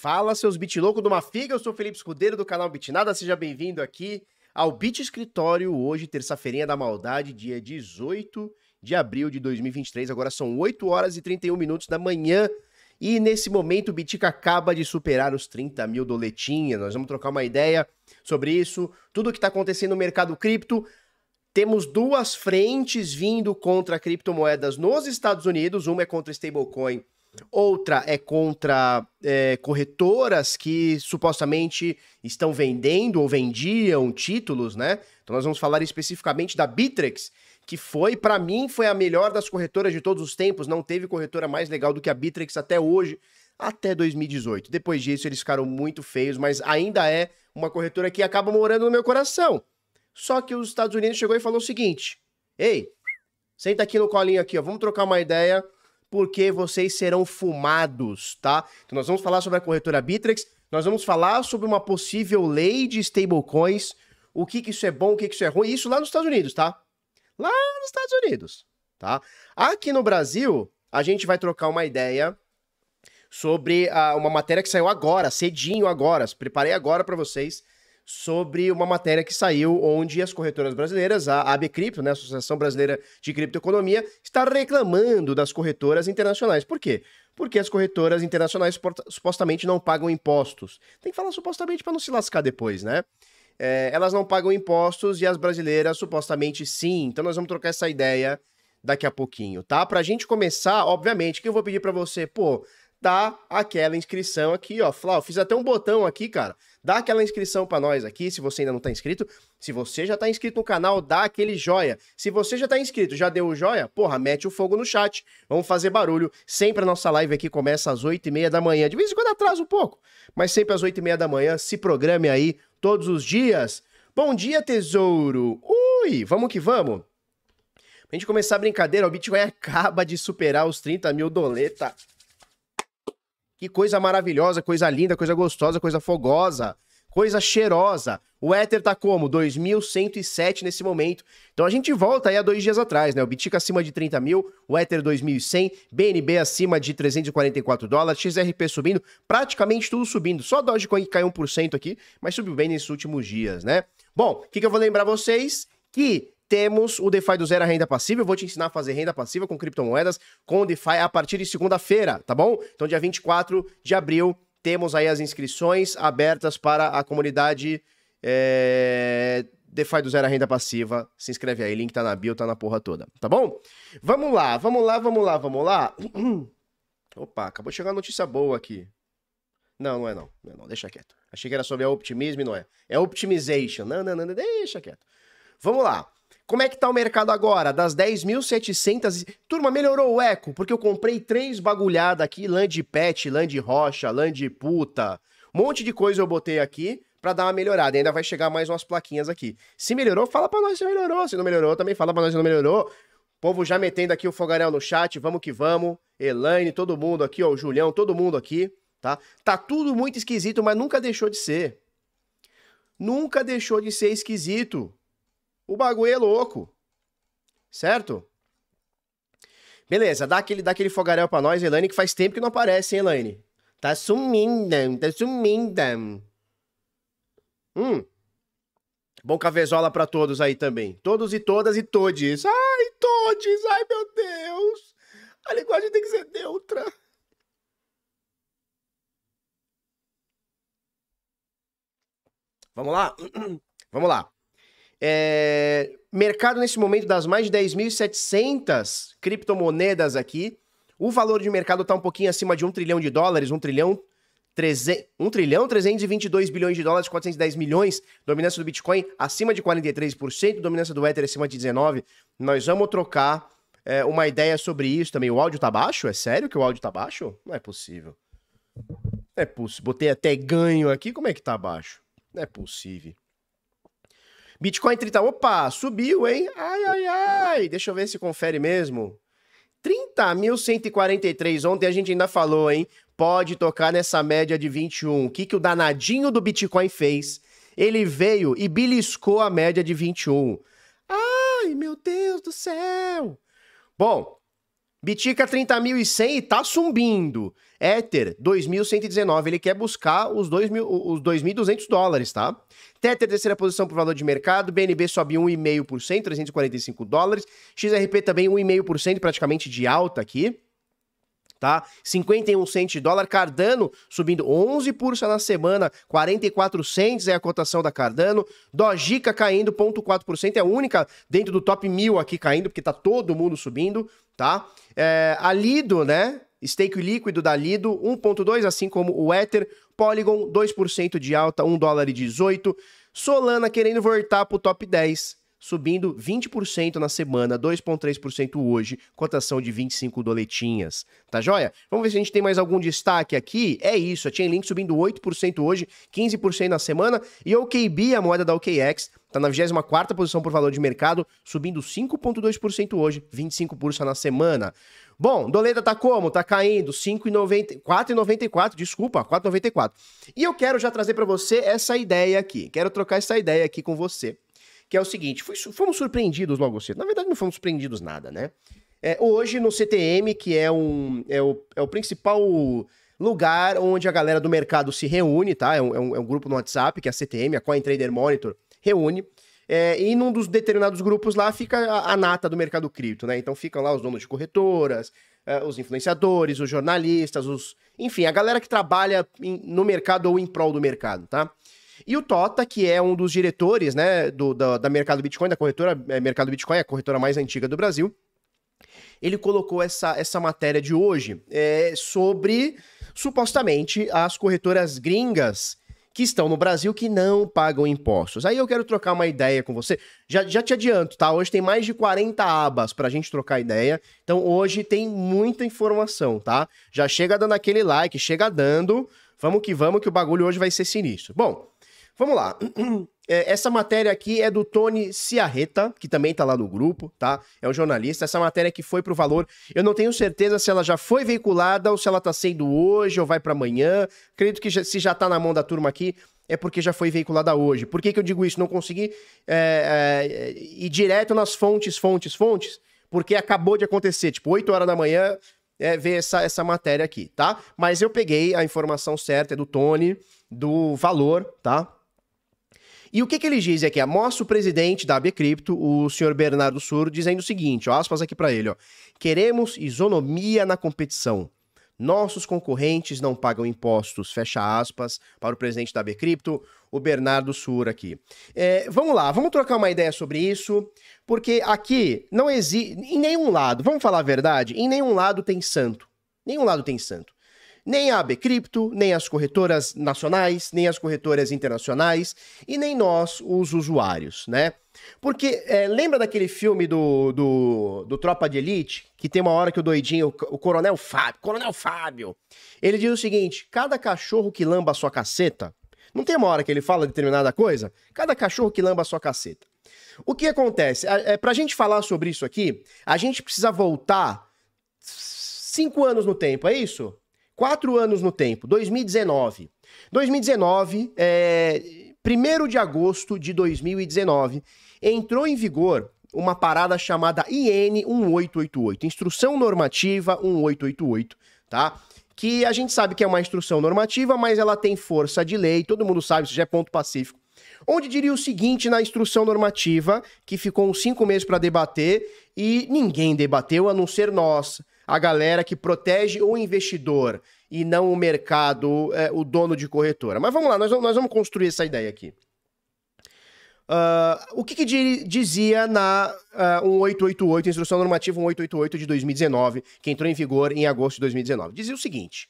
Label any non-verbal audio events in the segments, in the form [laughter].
Fala, seus bit loucos de uma figa, eu sou o Felipe Escudeiro do canal Bitnada, seja bem-vindo aqui ao Bit Escritório, hoje, terça-feirinha da maldade, dia 18 de abril de 2023, agora são 8 horas e 31 minutos da manhã, e nesse momento o Bitica acaba de superar os 30 mil doletinhas, nós vamos trocar uma ideia sobre isso, tudo o que está acontecendo no mercado cripto, temos duas frentes vindo contra criptomoedas nos Estados Unidos, uma é contra stablecoin Outra é contra é, corretoras que supostamente estão vendendo ou vendiam títulos, né? Então nós vamos falar especificamente da Bittrex, que foi, para mim, foi a melhor das corretoras de todos os tempos. Não teve corretora mais legal do que a Bittrex até hoje, até 2018. Depois disso eles ficaram muito feios, mas ainda é uma corretora que acaba morando no meu coração. Só que os Estados Unidos chegou e falou o seguinte: Ei, senta aqui no colinho aqui, ó, vamos trocar uma ideia porque vocês serão fumados, tá? Então nós vamos falar sobre a corretora Bittrex, nós vamos falar sobre uma possível lei de stablecoins, o que que isso é bom, o que que isso é ruim, isso lá nos Estados Unidos, tá? Lá nos Estados Unidos, tá? Aqui no Brasil, a gente vai trocar uma ideia sobre uh, uma matéria que saiu agora, cedinho agora, preparei agora para vocês, sobre uma matéria que saiu onde as corretoras brasileiras, a AB Cripto, né, a Associação Brasileira de Criptoeconomia, está reclamando das corretoras internacionais. Por quê? Porque as corretoras internacionais supostamente não pagam impostos. Tem que falar supostamente para não se lascar depois, né? É, elas não pagam impostos e as brasileiras supostamente sim. Então nós vamos trocar essa ideia daqui a pouquinho, tá? Pra gente começar, obviamente, que eu vou pedir para você, pô, dá aquela inscrição aqui, ó. Flau, fiz até um botão aqui, cara. Dá aquela inscrição para nós aqui, se você ainda não está inscrito. Se você já está inscrito no canal, dá aquele joia. Se você já está inscrito, já deu o joia, porra, mete o fogo no chat. Vamos fazer barulho. Sempre a nossa live aqui começa às 8 e meia da manhã. De vez em quando atrasa um pouco, mas sempre às 8 e meia da manhã. Se programe aí todos os dias. Bom dia, tesouro. Ui, vamos que vamos. Pra gente começar a brincadeira, o Bitcoin [laughs] acaba de superar os 30 mil doleta. Que coisa maravilhosa, coisa linda, coisa gostosa, coisa fogosa, coisa cheirosa. O Ether tá como? 2.107 nesse momento. Então a gente volta aí a dois dias atrás, né? O Bitica acima de 30 mil, o Ether 2.100, BNB acima de 344 dólares, XRP subindo, praticamente tudo subindo. Só a Dogecoin que caiu 1% aqui, mas subiu bem nesses últimos dias, né? Bom, o que, que eu vou lembrar vocês? Que temos o DeFi do Zero a Renda Passiva. Eu vou te ensinar a fazer renda passiva com criptomoedas com o DeFi a partir de segunda-feira, tá bom? Então, dia 24 de abril, temos aí as inscrições abertas para a comunidade é... DeFi do Zero a Renda Passiva. Se inscreve aí, link tá na bio, tá na porra toda, tá bom? Vamos lá, vamos lá, vamos lá, vamos lá. [clears throat] Opa, acabou de chegar uma notícia boa aqui. Não, não é não. Não, é não. deixa quieto. Achei que era sobre a optimismo e não é. É optimization. Não, não, não, deixa quieto. Vamos lá. Como é que tá o mercado agora? Das 10.700... Turma, melhorou o eco, porque eu comprei três bagulhadas aqui, de pet, de rocha, de puta, um monte de coisa eu botei aqui para dar uma melhorada. E ainda vai chegar mais umas plaquinhas aqui. Se melhorou, fala pra nós se melhorou. Se não melhorou, também fala pra nós se não melhorou. Povo já metendo aqui o fogaréu no chat, vamos que vamos. Elaine, todo mundo aqui, ó, o Julião, todo mundo aqui, tá? Tá tudo muito esquisito, mas nunca deixou de ser. Nunca deixou de ser esquisito. O bagulho é louco. Certo? Beleza, dá aquele, dá aquele fogaréu pra nós, Elaine, que faz tempo que não aparece, hein, Elaine? Tá sumindo, tá sumindo. Hum. Bom cavezola para todos aí também. Todos e todas e todes. Ai, todes, ai meu Deus. A linguagem tem que ser neutra. Vamos lá? [clears throat] Vamos lá. É, mercado nesse momento das mais de 10.700 criptomoedas aqui. O valor de mercado está um pouquinho acima de 1 trilhão de dólares, 1 trilhão, 300, 1 trilhão 322 bilhões de dólares, 410 milhões. Dominância do Bitcoin acima de 43%, dominância do Ether acima de 19%. Nós vamos trocar é, uma ideia sobre isso também. O áudio tá baixo? É sério que o áudio tá baixo? Não é possível. Não é possível. Botei até ganho aqui, como é que tá baixo? Não é possível. Bitcoin 30, opa, subiu, hein? Ai, ai, ai. Deixa eu ver se confere mesmo. 30.143, ontem a gente ainda falou, hein? Pode tocar nessa média de 21. O que, que o danadinho do Bitcoin fez? Ele veio e beliscou a média de 21. Ai, meu Deus do céu! Bom, Bitica 30.100 e tá subindo. Ether 2.119, ele quer buscar os 2.200 dólares, tá? Tether terceira posição por valor de mercado, BNB sobe 1,5%, 345 dólares. XRP também 1,5% praticamente de alta aqui tá? 51 centos de dólar. Cardano subindo 11% na semana, 44 centos é a cotação da Cardano. Dojica caindo 0,4%, é a única dentro do top 1000 aqui caindo, porque tá todo mundo subindo, tá? É, a Lido, né? Stake líquido da Lido, 1,2, assim como o Ether. Polygon, 2% de alta, 1 dólar e 18. Solana querendo voltar pro top 10, subindo 20% na semana, 2,3% hoje, cotação de 25 doletinhas. Tá joia? Vamos ver se a gente tem mais algum destaque aqui. É isso, a Chainlink subindo 8% hoje, 15% na semana, e o OKB, a moeda da OKX, tá na 24ª posição por valor de mercado, subindo 5,2% hoje, 25% na semana. Bom, Doleta tá como? Tá caindo 5,90, 4,94, desculpa, 4,94. E eu quero já trazer para você essa ideia aqui. Quero trocar essa ideia aqui com você que é o seguinte: fomos surpreendidos logo cedo. Na verdade, não fomos surpreendidos nada, né? É, hoje, no CTM, que é, um, é, o, é o principal lugar onde a galera do mercado se reúne, tá? É um, é um, é um grupo no WhatsApp, que é a CTM, a Coin Trader Monitor, reúne. É, e num dos determinados grupos lá fica a, a, nata do mercado cripto, né? Então ficam lá os donos de corretoras, é, os influenciadores, os jornalistas, os. Enfim, a galera que trabalha em, no mercado ou em prol do mercado, tá? E o Tota, que é um dos diretores, né, do, da, da Mercado Bitcoin, da corretora é, Mercado Bitcoin, a corretora mais antiga do Brasil, ele colocou essa, essa matéria de hoje é, sobre, supostamente, as corretoras gringas que estão no Brasil que não pagam impostos. Aí eu quero trocar uma ideia com você. Já, já te adianto, tá? Hoje tem mais de 40 abas pra gente trocar ideia. Então hoje tem muita informação, tá? Já chega dando aquele like, chega dando. Vamos que vamos, que o bagulho hoje vai ser sinistro. Bom, Vamos lá. É, essa matéria aqui é do Tony Ciarreta, que também tá lá no grupo, tá? É um jornalista. Essa matéria que foi pro valor, eu não tenho certeza se ela já foi veiculada ou se ela tá sendo hoje ou vai para amanhã. Acredito que se já tá na mão da turma aqui, é porque já foi veiculada hoje. Por que, que eu digo isso? Não consegui é, é, ir direto nas fontes, fontes, fontes, porque acabou de acontecer. Tipo, 8 horas da manhã, é, ver essa, essa matéria aqui, tá? Mas eu peguei a informação certa, é do Tony, do valor, tá? E o que, que ele diz é que mostra o presidente da AB Cripto, o senhor Bernardo Suro, dizendo o seguinte, ó, aspas aqui para ele, ó, queremos isonomia na competição. Nossos concorrentes não pagam impostos, fecha aspas, para o presidente da AB Cripto, o Bernardo Suro aqui. É, vamos lá, vamos trocar uma ideia sobre isso, porque aqui não existe, em nenhum lado, vamos falar a verdade, em nenhum lado tem santo. Nenhum lado tem santo nem a AB Cripto, nem as corretoras nacionais, nem as corretoras internacionais e nem nós, os usuários, né? Porque é, lembra daquele filme do, do, do, Tropa de Elite, que tem uma hora que o doidinho, o Coronel Fábio, Coronel Fábio, ele diz o seguinte: cada cachorro que lamba a sua caceta, não tem uma hora que ele fala determinada coisa? Cada cachorro que lamba a sua caceta. O que acontece? É, pra gente falar sobre isso aqui, a gente precisa voltar cinco anos no tempo, é isso? Quatro anos no tempo, 2019. 2019, é, 1 de agosto de 2019, entrou em vigor uma parada chamada IN 1888, Instrução Normativa 1888, tá? Que a gente sabe que é uma instrução normativa, mas ela tem força de lei, todo mundo sabe, isso já é ponto pacífico. Onde diria o seguinte na instrução normativa, que ficou uns cinco meses para debater e ninguém debateu, a não ser nós, a galera que protege o investidor e não o mercado, é, o dono de corretora. Mas vamos lá, nós, nós vamos construir essa ideia aqui. Uh, o que, que, dizia na uh, 1888, Instrução Normativa 1888 de 2019, que entrou em vigor em agosto de 2019? Dizia o seguinte: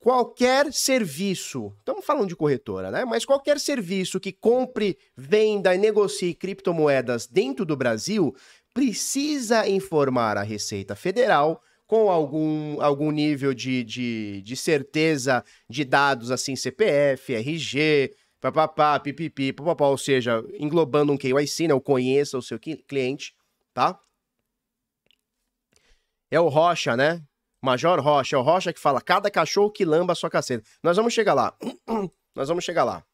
qualquer serviço, estamos falando de corretora, né? Mas qualquer serviço que compre, venda e negocie criptomoedas dentro do Brasil precisa informar a Receita Federal com algum, algum nível de, de, de certeza de dados, assim, CPF, RG, papapá, pipipi, papapá, ou seja, englobando um KYC, né? O conheça o seu cliente, tá? É o Rocha, né? Major Rocha, é o Rocha que fala, cada cachorro que lamba a sua caceta. Nós vamos chegar lá. [clears throat] Nós vamos chegar lá.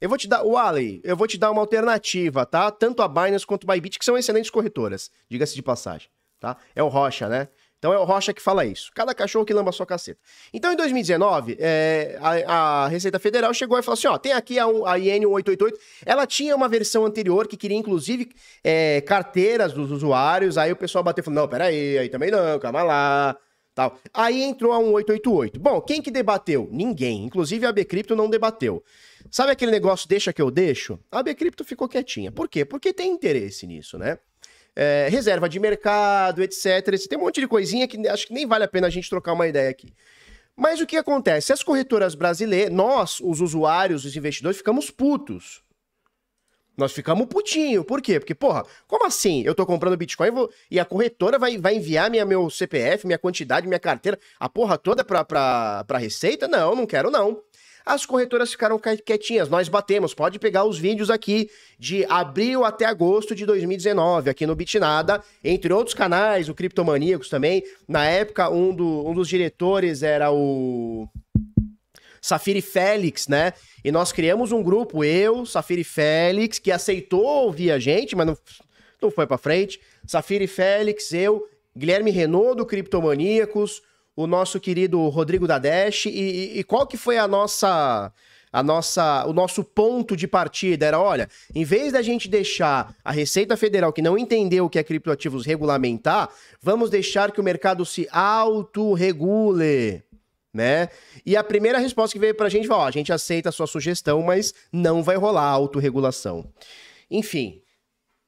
Eu vou te dar, Wally, eu vou te dar uma alternativa, tá? Tanto a Binance quanto a Bybit, que são excelentes corretoras, diga-se de passagem, tá? É o Rocha, né? Então é o Rocha que fala isso. Cada cachorro que lamba a sua caceta. Então em 2019, é, a, a, Receita Federal chegou e falou assim: ó, tem aqui a, a IN 1888. Ela tinha uma versão anterior que queria inclusive é, carteiras dos usuários. Aí o pessoal bateu e falou: não, peraí, aí também não, calma lá. Tal. Aí entrou a 1888. Bom, quem que debateu? Ninguém. Inclusive a Bcrypto não debateu. Sabe aquele negócio deixa que eu deixo? A Bcrypto ficou quietinha. Por quê? Porque tem interesse nisso, né? É, reserva de mercado, etc. Tem um monte de coisinha que acho que nem vale a pena a gente trocar uma ideia aqui. Mas o que acontece? As corretoras brasileiras, nós, os usuários, os investidores, ficamos putos. Nós ficamos putinho. Por quê? Porque, porra, como assim? Eu tô comprando Bitcoin vou... e a corretora vai, vai enviar minha, meu CPF, minha quantidade, minha carteira, a porra toda pra, pra, pra Receita? Não, não quero não. As corretoras ficaram quietinhas, nós batemos. Pode pegar os vídeos aqui de abril até agosto de 2019, aqui no Bitnada, entre outros canais, o Criptomaníacos também. Na época, um, do, um dos diretores era o. Safiri Félix, né? E nós criamos um grupo, eu, Safiri Félix, que aceitou ouvir a gente, mas não, não foi para frente. Safiri Félix, eu, Guilherme Renault do Criptomaníacos, o nosso querido Rodrigo Dadesh. E, e, e qual que foi a nossa a nossa, o nosso ponto de partida era, olha, em vez da gente deixar a Receita Federal que não entendeu o que é criptoativos regulamentar, vamos deixar que o mercado se autorregule né? E a primeira resposta que veio pra gente foi: ó, a gente aceita a sua sugestão, mas não vai rolar autorregulação. Enfim,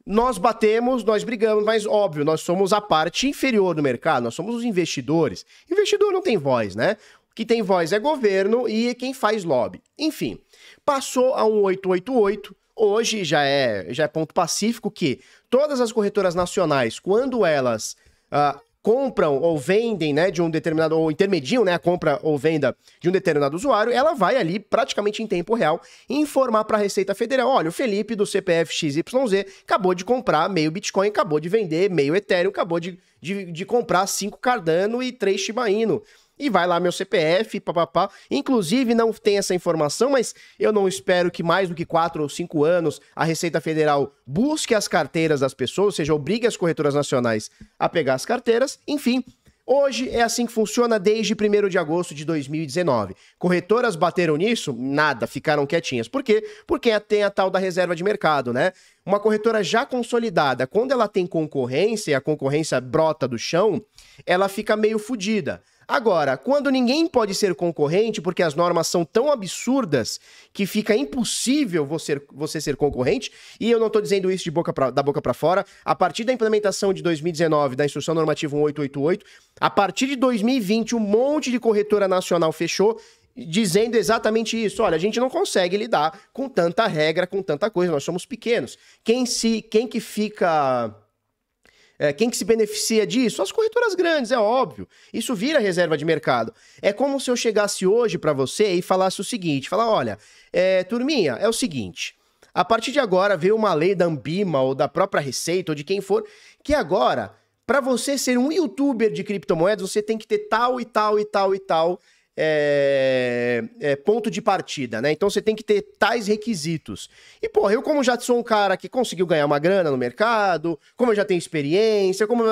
nós batemos, nós brigamos, mas óbvio, nós somos a parte inferior do mercado, nós somos os investidores. Investidor não tem voz, né? O que tem voz é governo e quem faz lobby. Enfim, passou a um 888. Hoje já é, já é ponto pacífico que todas as corretoras nacionais, quando elas uh, compram ou vendem, né, de um determinado, ou intermediam, né, a compra ou venda de um determinado usuário, ela vai ali praticamente em tempo real informar para a Receita Federal, olha, o Felipe do CPF XYZ acabou de comprar meio Bitcoin, acabou de vender meio Ethereum, acabou de, de, de comprar cinco Cardano e três Shiba Inu e vai lá meu CPF, papapá. Inclusive, não tem essa informação, mas eu não espero que mais do que quatro ou cinco anos a Receita Federal busque as carteiras das pessoas, ou seja, obrigue as corretoras nacionais a pegar as carteiras. Enfim, Hoje é assim que funciona desde 1 de agosto de 2019. Corretoras bateram nisso? Nada, ficaram quietinhas. Por quê? Porque tem a tal da reserva de mercado, né? Uma corretora já consolidada, quando ela tem concorrência e a concorrência brota do chão, ela fica meio fodida. Agora, quando ninguém pode ser concorrente porque as normas são tão absurdas que fica impossível você, você ser concorrente, e eu não estou dizendo isso de boca pra, da boca para fora, a partir da implementação de 2019 da Instrução Normativa 1888, a partir de 2020 um monte de corretora nacional fechou dizendo exatamente isso. Olha, a gente não consegue lidar com tanta regra, com tanta coisa, nós somos pequenos. Quem se quem que fica é, quem que se beneficia disso? As corretoras grandes, é óbvio. Isso vira reserva de mercado. É como se eu chegasse hoje para você e falasse o seguinte: falar, olha, é, turminha, é o seguinte. A partir de agora veio uma lei da Ambima ou da própria Receita ou de quem for, que agora, para você ser um youtuber de criptomoedas, você tem que ter tal e tal e tal e tal é, é, ponto de partida, né? Então você tem que ter tais requisitos. E, porra, eu, como já sou um cara que conseguiu ganhar uma grana no mercado, como eu já tenho experiência, como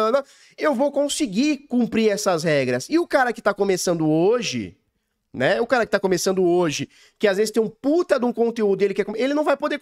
eu vou conseguir cumprir essas regras. E o cara que tá começando hoje, né? O cara que tá começando hoje, que às vezes tem um puta de um conteúdo, ele, quer, ele não vai poder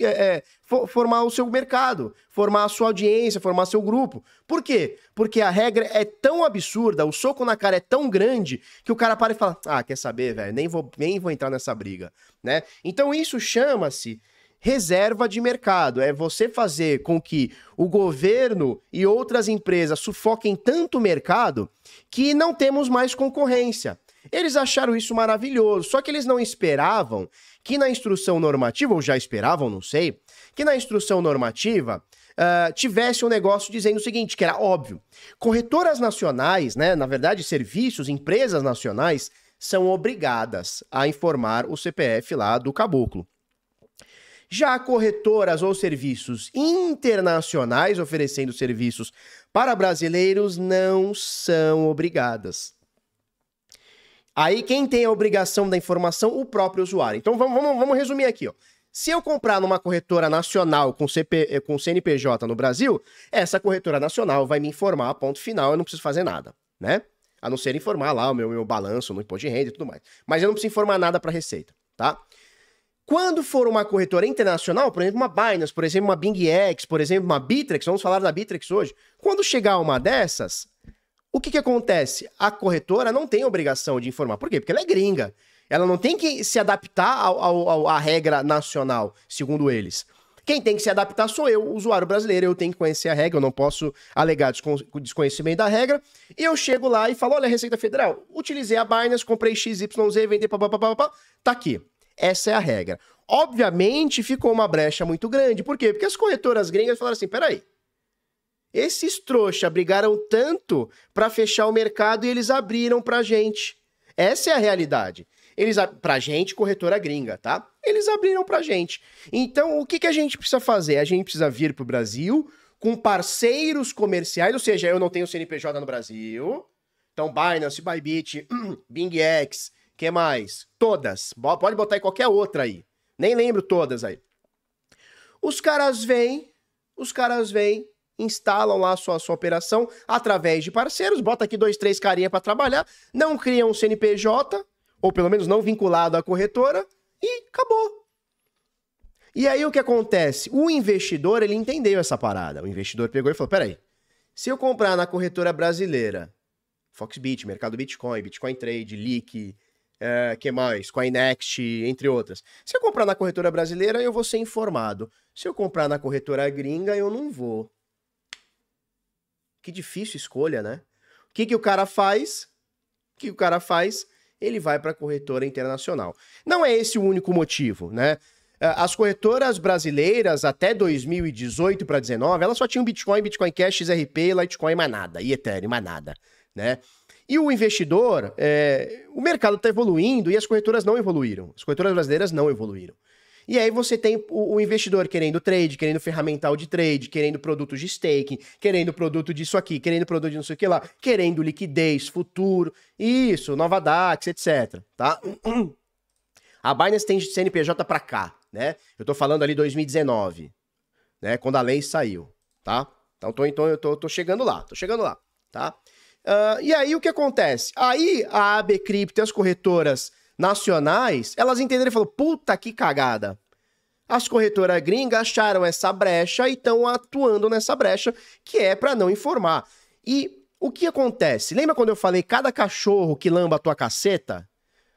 é, é formar o seu mercado, formar a sua audiência, formar seu grupo. Por quê? Porque a regra é tão absurda, o soco na cara é tão grande, que o cara para e fala: ah, quer saber, velho? Nem vou, nem vou entrar nessa briga, né? Então isso chama-se reserva de mercado. É você fazer com que o governo e outras empresas sufoquem tanto o mercado que não temos mais concorrência. Eles acharam isso maravilhoso, só que eles não esperavam que na instrução normativa, ou já esperavam, não sei, que na instrução normativa uh, tivesse um negócio dizendo o seguinte, que era óbvio. Corretoras nacionais, né, na verdade, serviços, empresas nacionais, são obrigadas a informar o CPF lá do caboclo. Já corretoras ou serviços internacionais oferecendo serviços para brasileiros não são obrigadas. Aí quem tem a obrigação da informação? O próprio usuário. Então vamos, vamos, vamos resumir aqui. Ó. Se eu comprar numa corretora nacional com, CP, eh, com CNPJ no Brasil, essa corretora nacional vai me informar, ponto final, eu não preciso fazer nada, né? A não ser informar lá o meu, meu balanço no imposto de renda e tudo mais. Mas eu não preciso informar nada para a Receita, tá? Quando for uma corretora internacional, por exemplo, uma Binance, por exemplo, uma BingX, por exemplo, uma Bittrex, vamos falar da Bittrex hoje. Quando chegar uma dessas, o que, que acontece? A corretora não tem obrigação de informar. Por quê? Porque ela é gringa. Ela não tem que se adaptar ao, ao, ao, à regra nacional, segundo eles. Quem tem que se adaptar sou eu, usuário brasileiro. Eu tenho que conhecer a regra, eu não posso alegar desconhecimento da regra. E eu chego lá e falo: olha, Receita Federal, utilizei a Binance, comprei XYZ, vendi, papapá, tá aqui. Essa é a regra. Obviamente ficou uma brecha muito grande. Por quê? Porque as corretoras gringas falaram assim: peraí. Esses trouxa brigaram tanto para fechar o mercado e eles abriram pra gente. Essa é a realidade. Eles, pra gente, corretora gringa, tá? Eles abriram pra gente. Então, o que, que a gente precisa fazer? A gente precisa vir pro Brasil com parceiros comerciais, ou seja, eu não tenho CNPJ no Brasil. Então, Binance, Bybit, [clears throat] BingX, que mais? Todas. Pode botar aí qualquer outra aí. Nem lembro todas aí. Os caras vêm, os caras vêm, instalam lá a sua, sua operação através de parceiros, bota aqui dois, três carinha para trabalhar, não criam um CNPJ, ou pelo menos não vinculado à corretora, e acabou. E aí o que acontece? O investidor, ele entendeu essa parada. O investidor pegou e falou: peraí, se eu comprar na corretora brasileira, Foxbit, Mercado Bitcoin, Bitcoin Trade, Leak, é, que mais? Coinext, entre outras. Se eu comprar na corretora brasileira, eu vou ser informado. Se eu comprar na corretora gringa, eu não vou. Que difícil escolha, né? O que, que o cara faz? O que o cara faz? ele vai para a corretora internacional. Não é esse o único motivo, né? Ah, as corretoras brasileiras até 2018 para 2019, elas só tinham Bitcoin, Bitcoin Cash, XRP, Litecoin, mais nada, e Ethereum, mais nada, né? E o investidor, é... o mercado está evoluindo e as corretoras não evoluíram. As corretoras brasileiras não evoluíram. E aí você tem o, investidor querendo trade, querendo ferramental de trade, querendo produtos de staking, querendo produto disso aqui, querendo produto de não sei o que lá, querendo liquidez, futuro, isso, nova DAX, etc, tá? [clears throat] A Binance tem CNPJ para cá, né? Eu tô falando ali 2019, né? Quando a lei saiu, tá? Então, tô, então eu tô, tô chegando lá, tô chegando lá, tá? Uh, e aí o que acontece? Aí a AB Crypto e as corretoras nacionais, elas entenderam e falaram: puta que cagada. As corretoras gringas acharam essa brecha e estão atuando nessa brecha, que é para não informar. E o que acontece? Lembra quando eu falei cada cachorro que lamba a tua caceta?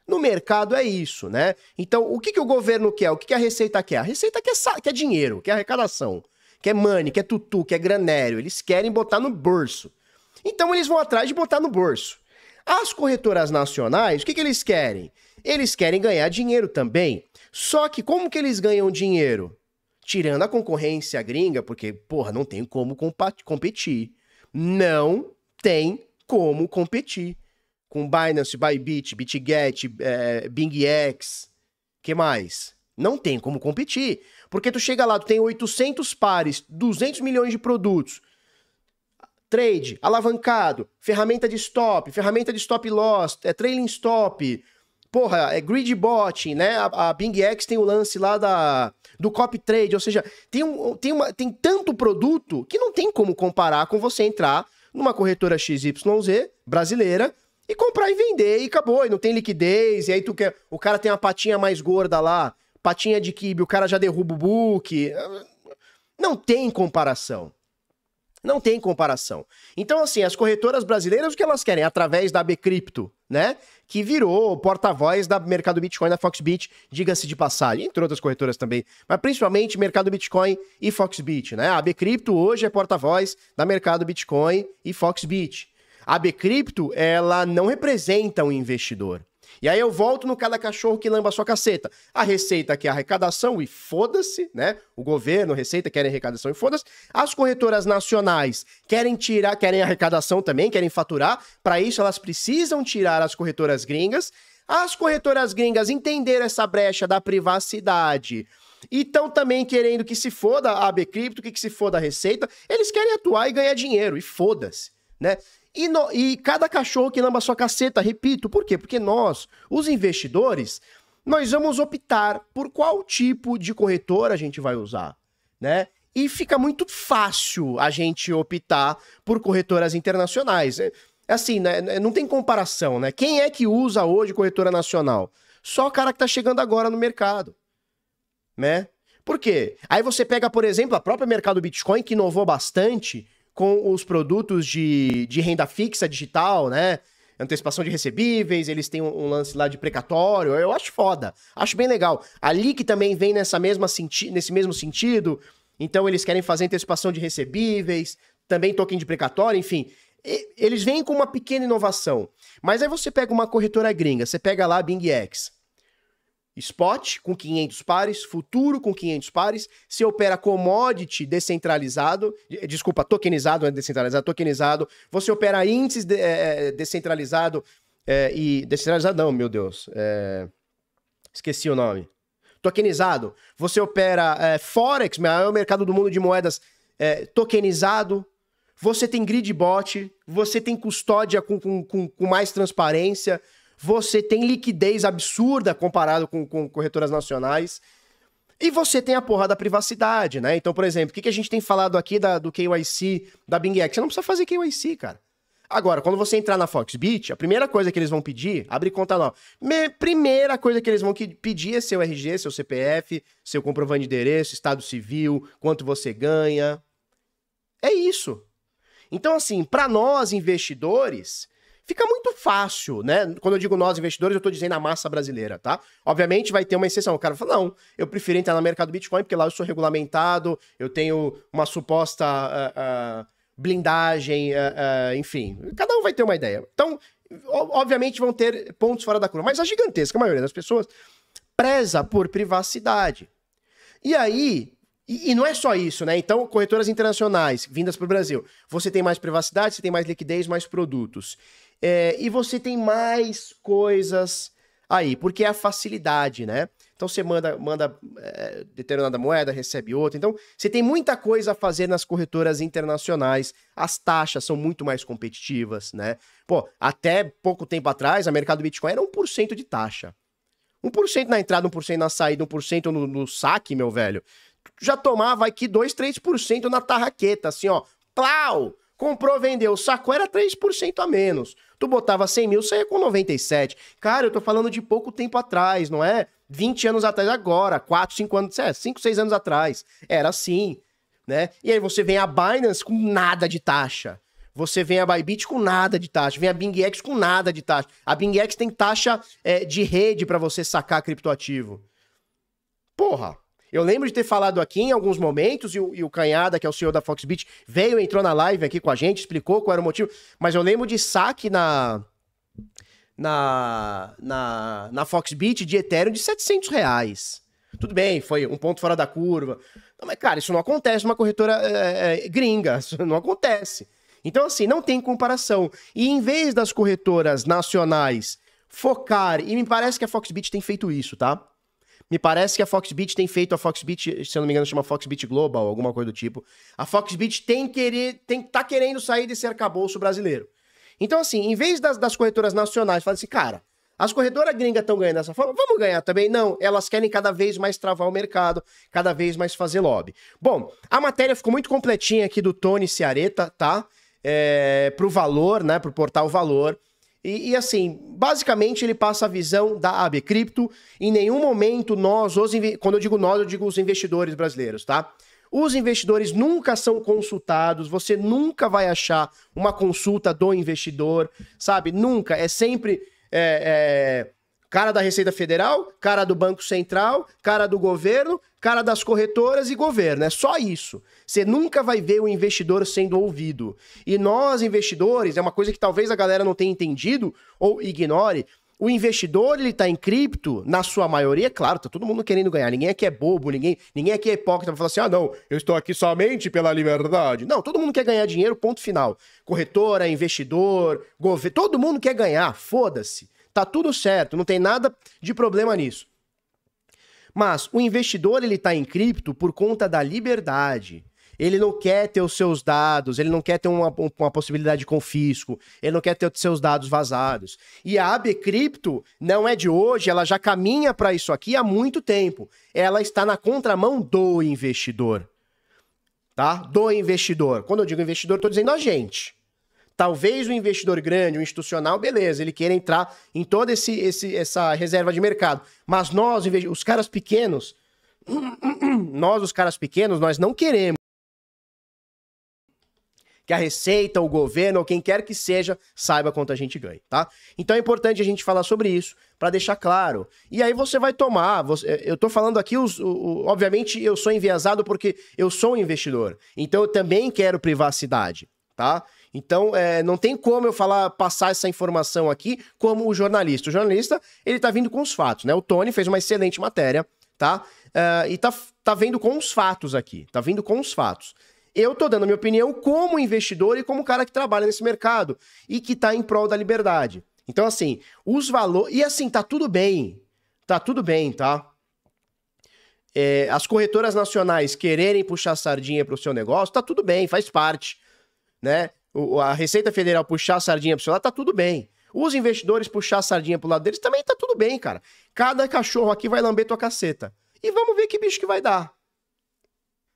No mercado é isso, né? Então, o que, que o governo quer? O que, que a Receita quer? A Receita quer, quer dinheiro, quer arrecadação, quer money, quer tutu, quer granério. Eles querem botar no bolso. Então, eles vão atrás de botar no bolso. As corretoras nacionais, o que, que eles querem? Eles querem ganhar dinheiro também. Só que como que eles ganham dinheiro? Tirando a concorrência gringa, porque, porra, não tem como competir. Não tem como competir. Com Binance, Bybit, BitGet, é, BingX, que mais? Não tem como competir. Porque tu chega lá, tu tem 800 pares, 200 milhões de produtos, trade, alavancado, ferramenta de stop, ferramenta de stop loss, é trailing stop, porra, é grid bot, né? A, a BingX tem o lance lá da do copy trade, ou seja, tem, um, tem, uma, tem tanto produto que não tem como comparar com você entrar numa corretora XYZ brasileira e comprar e vender e acabou, e não tem liquidez, e aí tu quer, o cara tem uma patinha mais gorda lá, patinha de kibe, o cara já derruba o book. Não tem comparação. Não tem comparação. Então, assim, as corretoras brasileiras, o que elas querem? Através da Bcrypto, né? Que virou porta-voz da Mercado Bitcoin da Foxbit, diga-se de passagem, entre outras corretoras também, mas principalmente Mercado Bitcoin e Foxbit, né? A Bcrypto hoje é porta-voz da Mercado Bitcoin e Foxbit. A Bcrypto, ela não representa um investidor. E aí eu volto no cada cachorro que lamba a sua caceta. A Receita quer arrecadação e foda-se, né? O governo, Receita querem arrecadação e foda-se. As corretoras nacionais querem tirar, querem arrecadação também, querem faturar. Para isso elas precisam tirar as corretoras gringas. As corretoras gringas entenderam essa brecha da privacidade e estão também querendo que se foda a AB Cripto, que, que se foda a Receita. Eles querem atuar e ganhar dinheiro, e foda-se, né? E, no, e cada cachorro que lamba sua caceta, repito, por quê? Porque nós, os investidores, nós vamos optar por qual tipo de corretora a gente vai usar, né? E fica muito fácil a gente optar por corretoras internacionais. É, é assim, né? não tem comparação, né? Quem é que usa hoje corretora nacional? Só o cara que tá chegando agora no mercado, né? Por quê? Aí você pega, por exemplo, a própria mercado Bitcoin, que inovou bastante com os produtos de, de renda fixa digital, né? Antecipação de recebíveis, eles têm um, um lance lá de precatório, eu acho foda, acho bem legal. Ali que também vem nessa mesma senti nesse mesmo sentido, então eles querem fazer antecipação de recebíveis, também token de precatório, enfim. E, eles vêm com uma pequena inovação. Mas aí você pega uma corretora gringa, você pega lá a BingX. Spot com 500 pares, futuro com 500 pares, se opera commodity descentralizado, desculpa, tokenizado, não é descentralizado, tokenizado, você opera índices de, é, descentralizado é, e descentralizado não, meu Deus, é, esqueci o nome, tokenizado, você opera é, Forex, maior mercado do mundo de moedas, é, tokenizado, você tem grid bot, você tem custódia com, com, com, com mais transparência, você tem liquidez absurda comparado com, com corretoras nacionais. E você tem a porra da privacidade, né? Então, por exemplo, o que, que a gente tem falado aqui da, do KYC da BingX? Você não precisa fazer KYC, cara. Agora, quando você entrar na Foxbit, a primeira coisa que eles vão pedir, abre conta nova. Me, primeira coisa que eles vão pedir é seu RG, seu CPF, seu comprovante de endereço, estado civil, quanto você ganha. É isso. Então, assim, para nós investidores, fica muito fácil, né? Quando eu digo nós investidores, eu tô dizendo a massa brasileira, tá? Obviamente vai ter uma exceção. O cara fala, não, eu prefiro entrar no mercado Bitcoin porque lá eu sou regulamentado, eu tenho uma suposta uh, uh, blindagem, uh, enfim. Cada um vai ter uma ideia. Então, obviamente vão ter pontos fora da curva, mas a gigantesca maioria das pessoas preza por privacidade. E aí, e, e, não é só isso, né? Então, corretoras internacionais vindas para o Brasil, você tem mais privacidade, você tem mais liquidez, mais produtos. É, e você tem mais coisas aí, porque é a facilidade, né? Então você manda, manda é, determinada moeda, recebe outra. Então você tem muita coisa a fazer nas corretoras internacionais. As taxas são muito mais competitivas, né? Pô, até pouco tempo atrás, a mercado Bitcoin era 1% de taxa. 1% na entrada, 1% na saída, 1% no, no saque, meu velho. Já tomava aqui 2, 3% na tarraqueta, assim, ó. Plau! Comprou, vendeu, sacou, era 3% a menos. Tu botava 100 mil, saía com 97. Cara, eu tô falando de pouco tempo atrás, não é 20 anos atrás agora, 4, 5 anos, é, 5, 6 anos atrás. Era assim, né? E aí você vem a Binance com nada de taxa. Você vem a Bybit com nada de taxa, vem a BingX com nada de taxa. A BingX tem taxa é, de rede para você sacar criptoativo. Porra, eu lembro de ter falado aqui em alguns momentos, e o, e o Canhada, que é o CEO da Foxbit, veio, entrou na live aqui com a gente, explicou qual era o motivo, mas eu lembro de saque na. Na, na, na Foxbit de Ethereum de 700 reais. Tudo bem, foi um ponto fora da curva. Não, mas, cara, isso não acontece numa corretora é, é, gringa. Isso não acontece. Então, assim, não tem comparação. E em vez das corretoras nacionais focar, e me parece que a Foxbit tem feito isso, tá? Me parece que a Foxbit tem feito a Foxbit, se eu não me engano, chama Foxbit Global, alguma coisa do tipo. A Foxbit tem querer, tem tá querendo sair desse arcabouço brasileiro. Então, assim, em vez das, das corretoras nacionais falarem assim, cara, as corretoras gringas estão ganhando dessa forma, vamos ganhar também? Não, elas querem cada vez mais travar o mercado, cada vez mais fazer lobby. Bom, a matéria ficou muito completinha aqui do Tony Ciareta, tá? É, pro valor, né? Pro portal Valor. E, e, assim, basicamente ele passa a visão da AB Cripto. Em nenhum momento nós, os, quando eu digo nós, eu digo os investidores brasileiros, tá? Os investidores nunca são consultados, você nunca vai achar uma consulta do investidor, sabe? Nunca. É sempre. É, é, Cara da Receita Federal, cara do Banco Central, cara do governo, cara das corretoras e governo. É só isso. Você nunca vai ver o investidor sendo ouvido. E nós, investidores, é uma coisa que talvez a galera não tenha entendido ou ignore. O investidor, ele tá em cripto, na sua maioria, claro, tá todo mundo querendo ganhar. Ninguém aqui é bobo, ninguém, ninguém aqui é hipócrita pra falar assim: ah, não, eu estou aqui somente pela liberdade. Não, todo mundo quer ganhar dinheiro, ponto final. Corretora, investidor, governo, todo mundo quer ganhar, foda-se. Tá tudo certo, não tem nada de problema nisso. Mas o investidor ele está em cripto por conta da liberdade. Ele não quer ter os seus dados, ele não quer ter uma, uma possibilidade de confisco, ele não quer ter os seus dados vazados. E a AB Cripto não é de hoje, ela já caminha para isso aqui há muito tempo. Ela está na contramão do investidor. Tá? Do investidor. Quando eu digo investidor, estou dizendo a gente. Talvez o investidor grande, o institucional, beleza, ele queira entrar em toda esse, esse, essa reserva de mercado. Mas nós, os caras pequenos, [clears throat] nós, os caras pequenos, nós não queremos que a Receita, o governo ou quem quer que seja saiba quanto a gente ganha, tá? Então é importante a gente falar sobre isso para deixar claro. E aí você vai tomar, você, eu tô falando aqui, os, o, o, obviamente eu sou enviesado porque eu sou um investidor, então eu também quero privacidade, tá? Então, é, não tem como eu falar, passar essa informação aqui como o jornalista. O jornalista, ele tá vindo com os fatos, né? O Tony fez uma excelente matéria, tá? Uh, e tá, tá vendo com os fatos aqui, tá vindo com os fatos. Eu tô dando minha opinião como investidor e como cara que trabalha nesse mercado e que tá em prol da liberdade. Então, assim, os valores. E assim, tá tudo bem. Tá tudo bem, tá? É, as corretoras nacionais quererem puxar sardinha pro seu negócio, tá tudo bem, faz parte. Né? A Receita Federal puxar a sardinha pro seu lado, tá tudo bem. Os investidores puxar a sardinha pro lado deles também tá tudo bem, cara. Cada cachorro aqui vai lamber tua caceta. E vamos ver que bicho que vai dar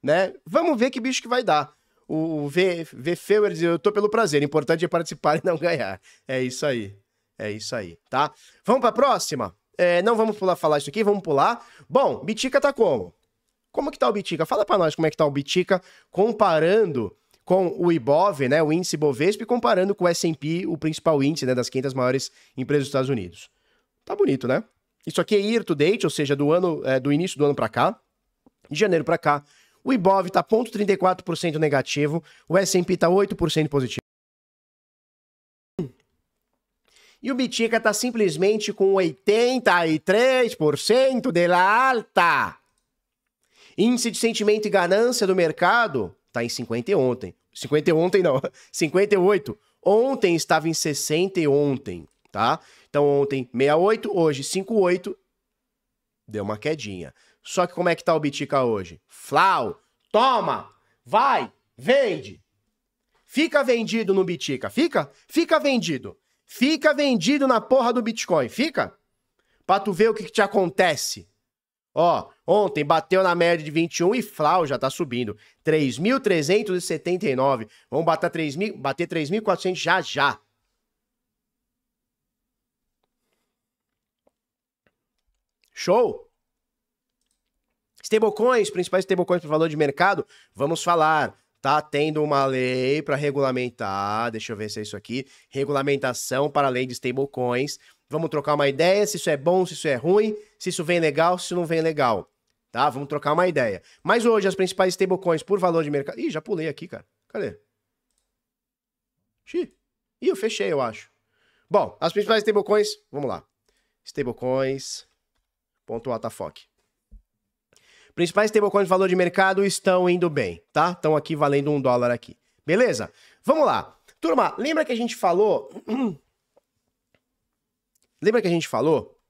né? Vamos ver que bicho que vai dar. O V, v Feuer diz, eu tô pelo prazer, o importante é participar [laughs] e não ganhar. É isso aí. É isso aí, tá? Vamos pra próxima? É, não vamos pular falar isso aqui, vamos pular. Bom, Bitica tá como? Como que tá o Bitica? Fala para nós como é que tá o Bitica comparando com o Ibov, né, o índice Bovespa, comparando com o S&P, o principal índice, né, das 500 maiores empresas dos Estados Unidos. Tá bonito, né? Isso aqui é year to date, ou seja, do ano, é, do início do ano para cá, de janeiro para cá. O Ibov está 0,34% negativo, o S&P está 8% positivo. E o Bitica está simplesmente com 83% de alta. Índice de sentimento e ganância do mercado está em 50 ontem. 50 ontem não, [laughs] 58. Ontem estava em 60 ontem, tá? Então ontem 68, hoje 58. Deu uma quedinha. Só que como é que tá o Bitica hoje? Flau, toma, vai, vende. Fica vendido no Bitica, fica? Fica vendido. Fica vendido na porra do Bitcoin, fica? Pra tu ver o que, que te acontece. Ó, ontem bateu na média de 21 e Flau já tá subindo. 3.379. Vamos bater 3.000, bater 3.400 já já. Show? Stablecoins, principais stablecoins para valor de mercado, vamos falar. Tá tendo uma lei para regulamentar, deixa eu ver se é isso aqui, regulamentação para a lei de stablecoins. Vamos trocar uma ideia se isso é bom, se isso é ruim, se isso vem legal, se não vem legal. Tá? Vamos trocar uma ideia. Mas hoje as principais stablecoins por valor de mercado. Ih, já pulei aqui, cara. Cadê? Xiii. Ih, eu fechei, eu acho. Bom, as principais stablecoins, vamos lá. Stablecoins. Ponto Principais stablecoins de valor de mercado estão indo bem, tá? Estão aqui valendo um dólar aqui. Beleza? Vamos lá. Turma, lembra que a gente falou... [clears throat] lembra que a gente falou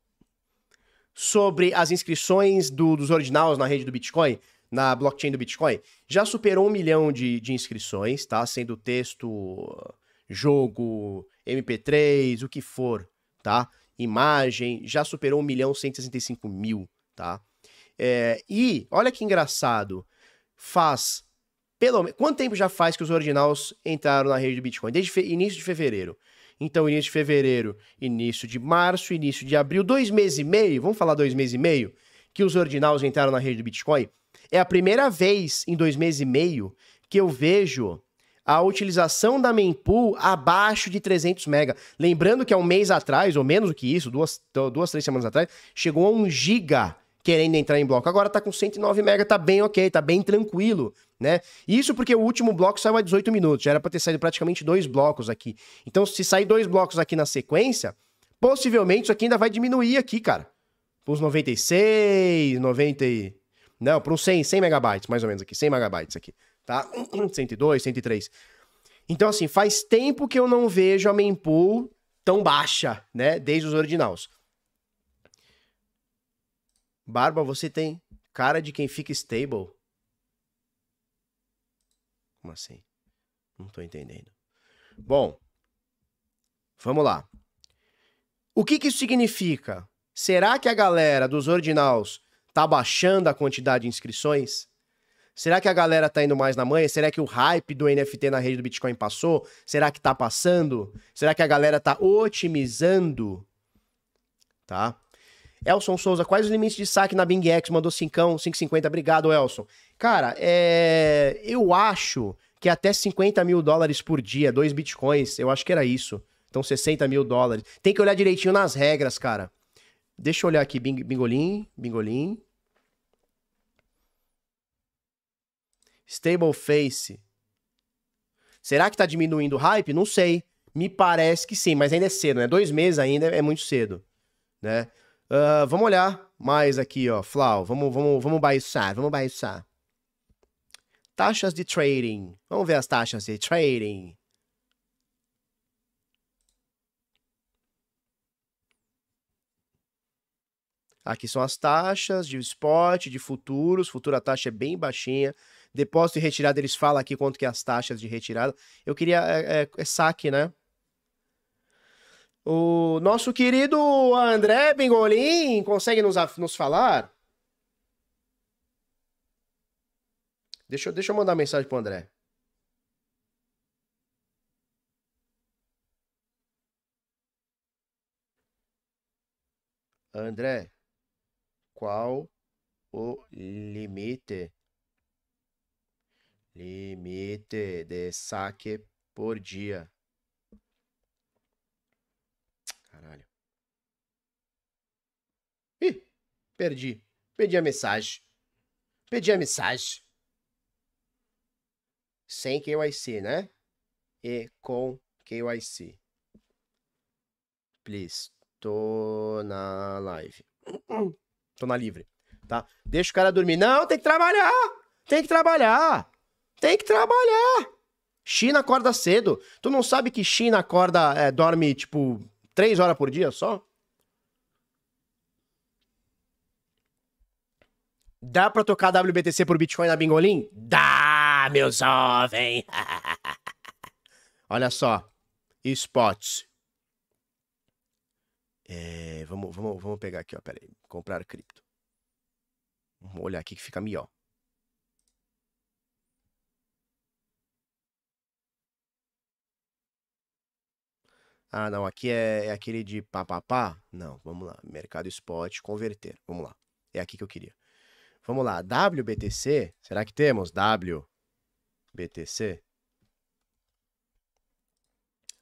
sobre as inscrições do, dos ordinals na rede do Bitcoin, na blockchain do Bitcoin? Já superou um milhão de, de inscrições, tá? Sendo texto, jogo, MP3, o que for, tá? Imagem, já superou um milhão cento e mil, tá? É, e, olha que engraçado, faz pelo Quanto tempo já faz que os ordinals entraram na rede do Bitcoin? Desde início de fevereiro. Então, início de fevereiro, início de março, início de abril, dois meses e meio, vamos falar dois meses e meio, que os ordinals entraram na rede do Bitcoin. É a primeira vez em dois meses e meio que eu vejo a utilização da mempool abaixo de 300 mega. Lembrando que há um mês atrás, ou menos do que isso, duas, duas três semanas atrás, chegou a um giga querendo entrar em bloco. Agora tá com 109 MB, tá bem ok, tá bem tranquilo, né? Isso porque o último bloco saiu a 18 minutos, já era para ter saído praticamente dois blocos aqui. Então, se sair dois blocos aqui na sequência, possivelmente isso aqui ainda vai diminuir aqui, cara. Para uns 96, 90 Não, para uns 100, 100 megabytes, mais ou menos aqui, 100 megabytes aqui, tá? [clears throat] 102, 103. Então, assim, faz tempo que eu não vejo a mempool tão baixa, né? Desde os originais. Barba, você tem cara de quem fica stable. Como assim? Não tô entendendo. Bom, vamos lá. O que, que isso significa? Será que a galera dos ordinals tá baixando a quantidade de inscrições? Será que a galera tá indo mais na manha? Será que o hype do NFT na rede do Bitcoin passou? Será que tá passando? Será que a galera tá otimizando? Tá? Elson Souza, quais os limites de saque na Bing X? Mandou 5, 5,50. Obrigado, Elson. Cara, é... eu acho que até 50 mil dólares por dia, dois bitcoins, eu acho que era isso. Então 60 mil dólares. Tem que olhar direitinho nas regras, cara. Deixa eu olhar aqui, bing, bingolim, bingolim. Stable Face. Será que tá diminuindo o hype? Não sei. Me parece que sim, mas ainda é cedo, né? Dois meses ainda é muito cedo, né? Uh, vamos olhar mais aqui, ó, Flau. Vamos, vamos, vamos baixar, vamos baixar. Taxas de trading. Vamos ver as taxas de trading. Aqui são as taxas de spot, de futuros. Futura taxa é bem baixinha. Depósito e retirada, eles falam aqui quanto que é as taxas de retirada. Eu queria... É, é, é saque, né? O nosso querido André Bengolim consegue nos, nos falar? Deixa, eu, deixa eu mandar mensagem pro André. André, qual o limite? Limite de saque por dia. Caralho. Ih, perdi. Perdi a mensagem. Perdi a mensagem. Sem KYC, né? E com KYC. Please. Tô na live. [clears throat] Tô na livre, tá? Deixa o cara dormir. Não, tem que trabalhar! Tem que trabalhar! Tem que trabalhar! China acorda cedo. Tu não sabe que China acorda, é, dorme, tipo, três horas por dia só? Dá pra tocar WBTC por Bitcoin na Bingolim? Dá, meu jovem! [laughs] Olha só. Spots. É, vamos, vamos, vamos pegar aqui, ó. Pera aí. Comprar cripto. Vamos olhar aqui que fica melhor. Ah, não, aqui é, é aquele de papapá? Não, vamos lá. Mercado Spot, converter. Vamos lá. É aqui que eu queria. Vamos lá. WBTC, será que temos WBTC?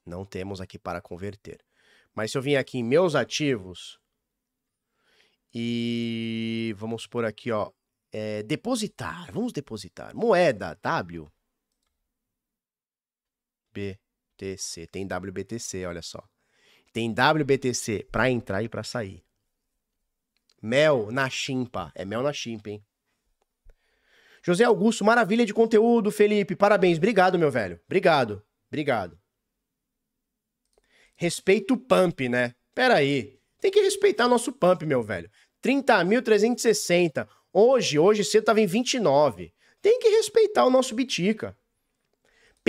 Não temos aqui para converter. Mas se eu vim aqui em meus ativos e vamos por aqui, ó, é, depositar, vamos depositar, moeda W, Tem WBTC, olha só. Tem WBTC para entrar e para sair. Mel na chimpa, é mel na chimpa, hein? José Augusto, maravilha de conteúdo, Felipe, parabéns, obrigado, meu velho, obrigado, obrigado. Respeita o pump, né? Pera aí. Tem que respeitar nosso pump, meu velho. 30.360. Hoje, hoje cedo tava em 29. Tem que respeitar o nosso Bitica.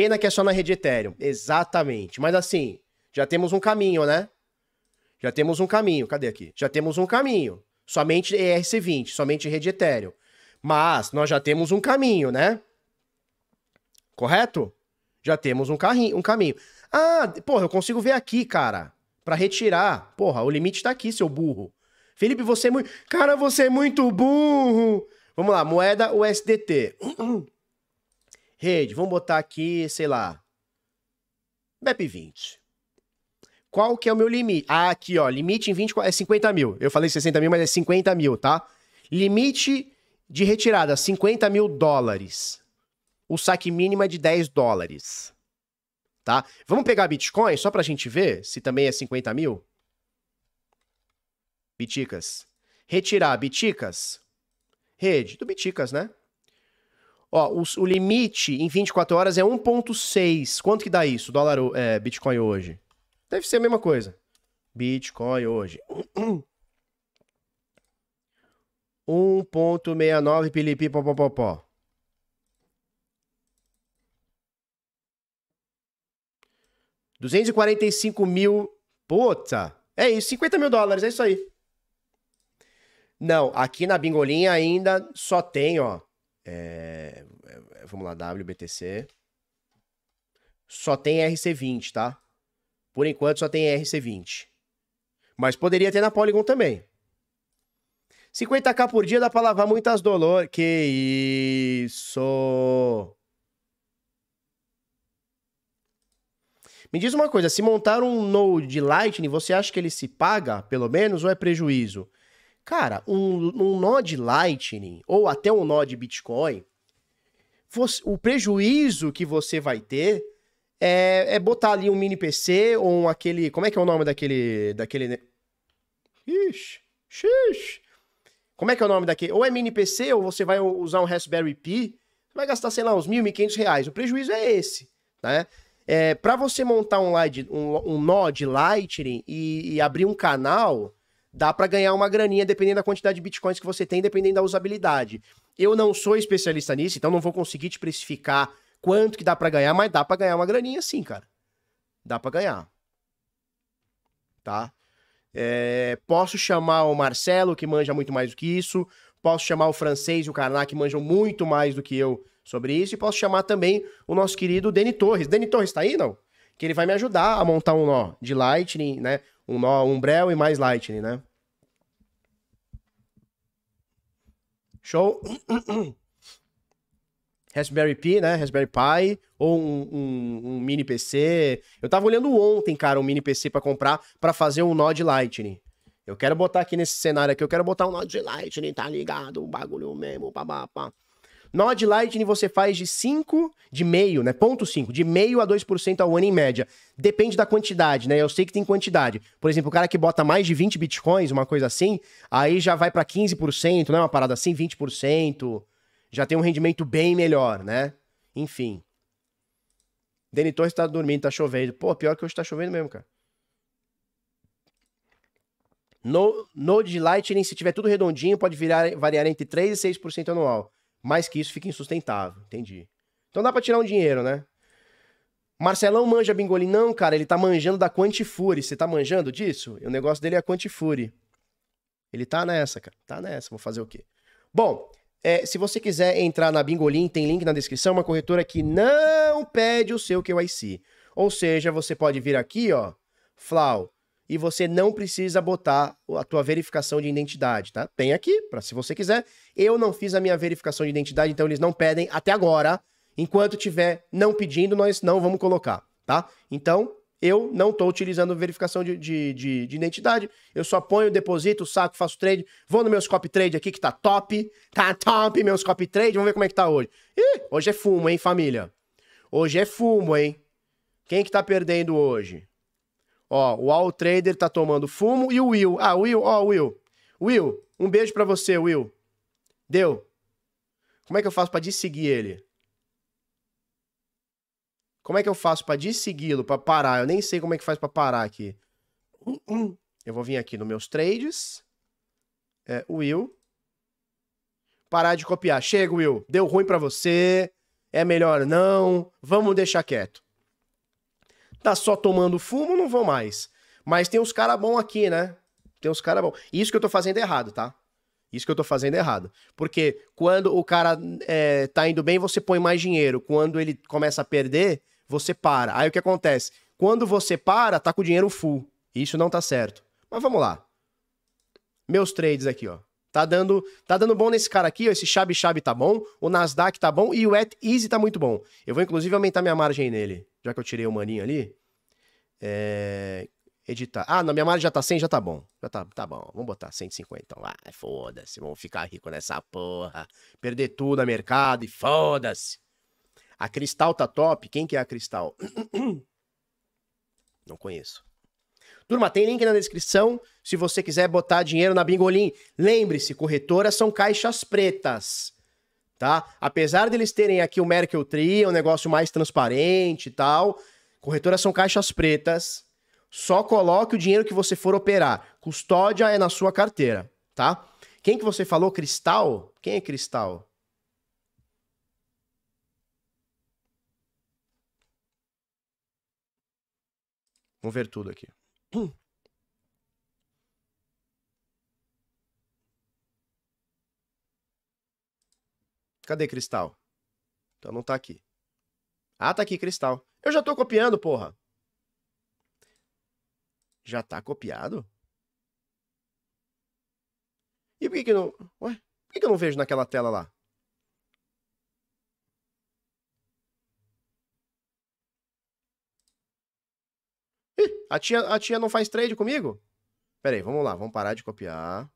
Pena que é só na rede Ethereum. Exatamente. Mas assim, já temos um caminho, né? Já temos um caminho. Cadê aqui? Já temos um caminho. Somente ERC20, somente rede Ethereum. Mas nós já temos um caminho, né? Correto? Já temos um, carrinho, um caminho. Ah, porra, eu consigo ver aqui, cara. Para retirar. Porra, o limite tá aqui, seu burro. Felipe, você é muito. Cara, você é muito burro. Vamos lá, moeda USDT. [clears throat] Rede, vamos botar aqui, sei lá. BEP20. Qual que é o meu limite? Ah, aqui, ó. Limite em 20 é 50 mil. Eu falei 60 mil, mas é 50 mil, tá? Limite de retirada, 50 mil dólares. O saque mínimo é de 10 dólares tá? Vamos pegar Bitcoin só pra gente ver se também é 50 mil? Biticas. Retirar Biticas. Rede do Biticas, né? Ó, o, o limite em 24 horas é 1.6. Quanto que dá isso? Dólar, é, Bitcoin hoje. Deve ser a mesma coisa. Bitcoin hoje. [clears throat] 1.69 pilipi popopopó. Duzentos e quarenta e cinco mil. Puta! É isso, 50 mil dólares, é isso aí. Não, aqui na Bingolinha ainda só tem, ó. É, é vamos lá, WBTC. Só tem RC20, tá? Por enquanto só tem RC20. Mas poderia ter na Polygon também. 50k por dia dá pra lavar muitas dolores. Que isso! Me diz uma coisa, se montar um Node Lightning, você acha que ele se paga, pelo menos, ou é prejuízo? Cara, um, um Node Lightning, ou até um Node Bitcoin, você, o prejuízo que você vai ter é, é, botar ali um mini PC ou um aquele... Como é que é o nome daquele... daquele... Ixi, xixi. Como é que é o nome daquele? Ou é mini PC, ou você vai usar um Raspberry Pi, você vai gastar, sei lá, uns mil, mil quinhentos reais. O prejuízo é esse, né? É, para você montar um, light, um, um node Lightning e, e, abrir um canal, dá para ganhar uma graninha dependendo da quantidade de bitcoins que você tem, dependendo da usabilidade. Eu não sou especialista nisso, então não vou conseguir te precificar quanto que dá para ganhar, mas dá para ganhar uma graninha sim, cara. Dá para ganhar. Tá? É, posso chamar o Marcelo, que manja muito mais do que isso. Posso chamar o francês e o Karnak, que manjam muito mais do que eu sobre isso. E posso chamar também o nosso querido Deni Torres. Deni Torres tá aí, não? Que ele vai me ajudar a montar um nó de Lightning, né? Um nó Umbrel e mais Lightning, né? Show. [coughs] Raspberry Pi, né? Raspberry Pi, ou um, um, um, mini PC. Eu tava olhando ontem, cara, um mini PC para comprar para fazer um nó de Lightning. Eu quero botar aqui nesse cenário aqui, eu quero botar um nó de Lightning, tá ligado? O bagulho mesmo, papapá. Nó de Lightning você faz de 5, de meio, né? Ponto 5, de meio a 2% ao ano em média. Depende da quantidade, né? Eu sei que tem quantidade. Por exemplo, o cara que bota mais de 20 bitcoins, uma coisa assim, aí já vai para 15%, não é uma parada assim, 20% já tem um rendimento bem melhor, né? Enfim. Deni Torres tá dormindo, tá chovendo. Pô, pior que hoje tá chovendo mesmo, cara. No, Node Lightning, se tiver tudo redondinho, pode virar, variar entre 3% e 6% anual. Mais que isso fica insustentável. Entendi. Então dá pra tirar um dinheiro, né? Marcelão manja Bingolim. Não, cara, ele tá manjando da Quantifuri. Você tá manjando disso? O negócio dele é a Quantifuri. Ele tá nessa, cara. Tá nessa. Vou fazer o quê? Bom, é, se você quiser entrar na Bingolim, tem link na descrição, uma corretora que não pede o seu KYC. Ou seja, você pode vir aqui, ó, Flau, e você não precisa botar a tua verificação de identidade, tá? Tem aqui, para se você quiser. Eu não fiz a minha verificação de identidade, então eles não pedem até agora. Enquanto tiver não pedindo, nós não vamos colocar, tá? Então, eu não estou utilizando verificação de, de, de, de, identidade. Eu só ponho, deposito, saco, faço trade. Vou no meus copy trade aqui, que tá top. Tá top, meus copy trade. Vamos ver como é que tá hoje. Ih, hoje é fumo, hein, família? Hoje é fumo, hein? Quem que tá perdendo hoje? Ó, o All Trader tá tomando fumo e o Will. Ah, Will, ó, Will. Will, um beijo para você, Will. Deu. Como é que eu faço para desseguir ele? Como é que eu faço para dessegui-lo, para parar? Eu nem sei como é que faz para parar aqui. Eu vou vir aqui nos meus trades. É, Will. Parar de copiar. Chega, Will. Deu ruim para você. É melhor não. Vamos deixar quieto. Tá só tomando fumo, não vou mais. Mas tem uns cara bom aqui, né? Tem uns cara bom. Isso que eu tô fazendo errado, tá? Isso que eu tô fazendo errado. Porque quando o cara é, tá indo bem, você põe mais dinheiro. Quando ele começa a perder, você para. Aí o que acontece? Quando você para, tá com o dinheiro full. Isso não tá certo. Mas vamos lá. Meus trades aqui, ó. Tá dando, tá dando bom nesse cara aqui, ó. Esse Chab Chab tá bom, o Nasdaq tá bom e o Et Easy tá muito bom. Eu vou inclusive aumentar minha margem nele, já que eu tirei o maninho ali. É... Editar. Ah, na minha margem já tá 100, já tá bom. Já tá, tá bom. Vamos botar 150 então. Ah, foda-se, vamos ficar rico nessa porra. Perder tudo a mercado e foda-se. A Cristal tá top. Quem que é a Cristal? [clears throat] Não conheço. Turma, tem link na descrição se você quiser botar dinheiro na Bingolim. Lembre-se, corretoras são caixas pretas, tá? Apesar deles terem aqui o Merkel Tree, um negócio mais transparente e tal, corretoras são caixas pretas. Só coloque o dinheiro que você for operar. Custódia é na sua carteira, tá? Quem que você falou? Cristal? Quem é Cristal? Vamos ver tudo aqui. [clears throat] Cadê Cristal? Então não tá aqui. Ah, tá aqui, Cristal. Eu já tô copiando, porra. Já tá copiado? E por que que não... Ué? Por que que eu não vejo naquela tela lá? Ih, a tia, a tia não faz trade comigo? Pera aí, vamos lá. Vamos parar de copiar.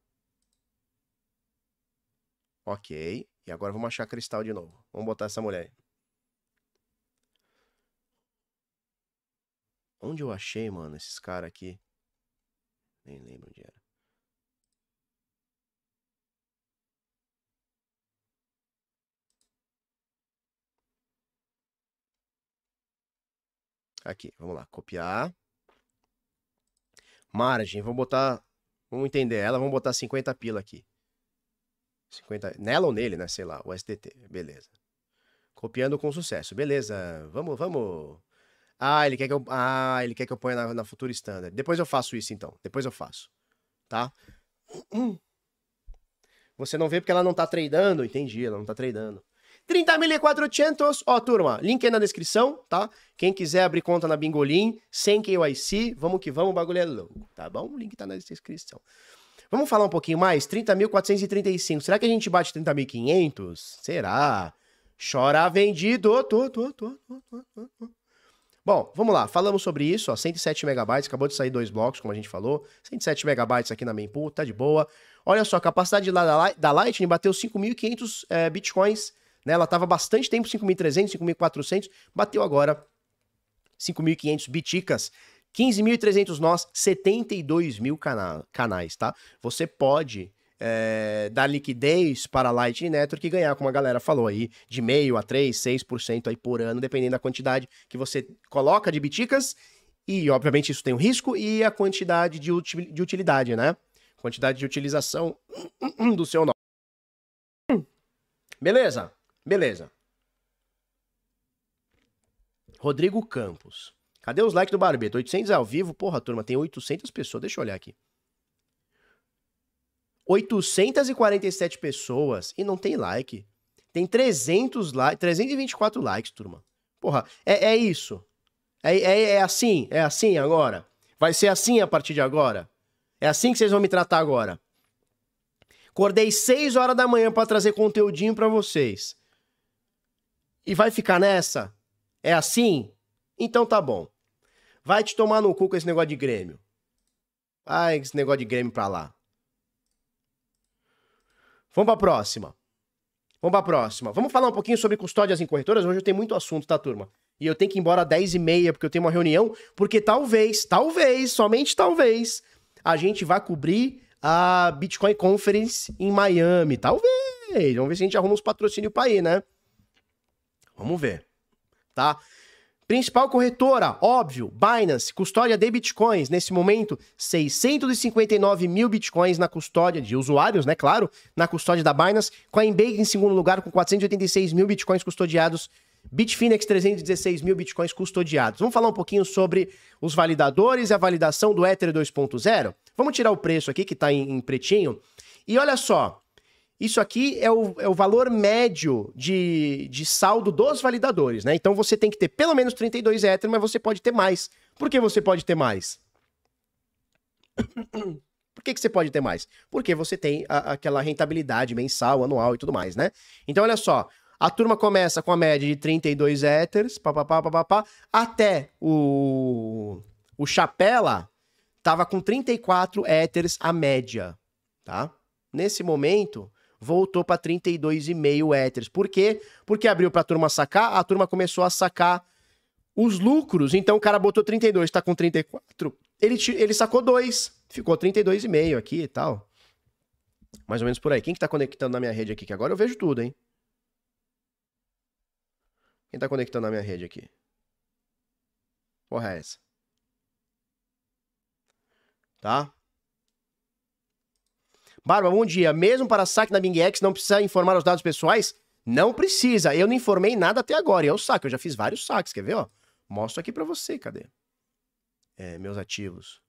Ok. E agora vamos achar cristal de novo. Vamos botar essa mulher. Onde eu achei, mano, esses caras aqui? Nem lembro onde era. Aqui, vamos lá, copiar. Margem, vamos botar, vamos entender ela, vamos botar 50 pila aqui. 50, nela ou nele, né, sei lá, o SDT, beleza. Copiando com sucesso, beleza, vamos, vamos. Ah, ele quer que eu, ah, ele quer que eu ponha na, na futura standard. Depois eu faço isso então, depois eu faço, tá? Você não vê porque ela não tá tradando, entendi, ela não tá tradando. 30.400, ó turma, link aí na descrição, tá? Quem quiser abrir conta na Bingolim, sem KYC, vamos que vamos, o bagulho é louco, tá bom? O link tá na descrição. Vamos falar um pouquinho mais? 30.435, será que a gente bate 30.500? Será? Chora vendido, tô, tô, tô. Bom, vamos lá, falamos sobre isso, ó, 107 megabytes, acabou de sair dois blocos, como a gente falou, 107 megabytes aqui na mempool, tá de boa. Olha só, a capacidade lá da, Lightning bateu 5.500 é, bitcoins, né? Ela estava bastante tempo 5.300, 5.400, bateu agora 5.500 biticas. 15.300 nós, 72 mil cana canais, tá? Você pode é, dar liquidez para a Lightning Network e ganhar, como a galera falou aí, de meio a 3, 6% aí por ano, dependendo da quantidade que você coloca de biticas. E, obviamente, isso tem um risco e a quantidade de, de utilidade, né? Quantidade de utilização [clears throat] do seu nome. Beleza? Beleza. Rodrigo Campos. Cadê os likes do Barbeto? 800 ao vivo? Porra, turma, tem 800 pessoas. Deixa eu olhar aqui. 847 pessoas e não tem like. Tem 300 likes, 324 likes, turma. Porra, é, é isso. É, é, é assim, é assim agora. Vai ser assim a partir de agora. É assim que vocês vão me tratar agora. Acordei 6 horas da manhã para trazer conteúdinho para vocês. E vai ficar nessa? É assim? Então tá bom. Vai te tomar no cu com esse negócio de Grêmio. Vai esse negócio de Grêmio pra lá. Vamos pra próxima. Vamos pra próxima. Vamos falar um pouquinho sobre custódias em corretoras. Hoje eu tenho muito assunto, tá, turma? E eu tenho que ir embora às 10h30 porque eu tenho uma reunião. Porque talvez, talvez, somente talvez, a gente vá cobrir a Bitcoin Conference em Miami. Talvez. Vamos ver se a gente arruma uns patrocínios pra ir, né? Vamos ver, tá? Principal corretora, óbvio, Binance, custódia de bitcoins. Nesse momento, 659 mil bitcoins na custódia de usuários, né? Claro, na custódia da Binance. Coinbase em segundo lugar com 486 mil bitcoins custodiados. Bitfinex, 316 mil bitcoins custodiados. Vamos falar um pouquinho sobre os validadores e a validação do Ether 2.0? Vamos tirar o preço aqui, que está em, em pretinho. E olha só, isso aqui é o, é o valor médio de, de saldo dos validadores, né? Então você tem que ter pelo menos 32 Ether, mas você pode ter mais. Por que você pode ter mais? [coughs] Por que, que você pode ter mais? Porque você tem a, aquela rentabilidade mensal, anual e tudo mais, né? Então, olha só. A turma começa com a média de 32 Ethers, papapá, papapá, até o, o Chapela tava com 34 Ethers a média, tá? Nesse momento, voltou para 32,5 Ethers. Por quê? Porque abriu para a turma sacar, a turma começou a sacar os lucros. Então o cara botou 32, está com 34. Ele, ele sacou 2, ficou 32,5 aqui e tal. Mais ou menos por aí. Quem que tá conectando na minha rede aqui? Que agora eu vejo tudo, hein? Quem tá conectando na minha rede aqui? Porra é essa? Tá? Barba, bom dia. Mesmo para saque na BingX não precisa informar os dados pessoais? Não precisa. Eu não informei nada até agora. E é o saque. Eu já fiz vários saques. Quer ver, ó? Mostro aqui para você. Cadê? é, meus ativos.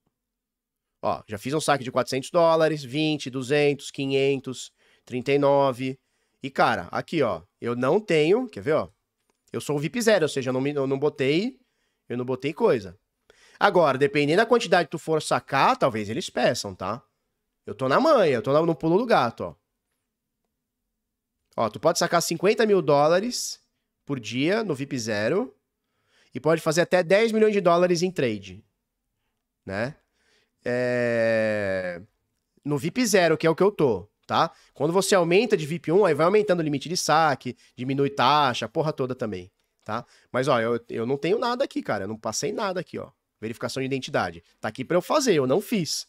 Ó, já fiz um saque de 400 dólares, 20, 200, 500, 39. E, cara, aqui, ó, eu não tenho, quer ver, ó? Eu sou o VIP zero, ou seja, eu não, me, eu não botei, eu não botei coisa. Agora, dependendo da quantidade que tu for sacar, talvez eles peçam, tá? Eu tô na manha, eu tô no pulo do gato, ó. Ó, tu pode sacar 50 mil dólares por dia no VIP zero e pode fazer até 10 milhões de dólares em trade, né? É... No VIP zero, que é o que eu tô, tá? Quando você aumenta de VIP 1, aí vai aumentando o limite de saque, diminui taxa, porra toda também, tá? Mas, ó, eu, eu não tenho nada aqui, cara, eu não passei nada aqui, ó. Verificação de identidade. Tá aqui para eu fazer, eu não fiz.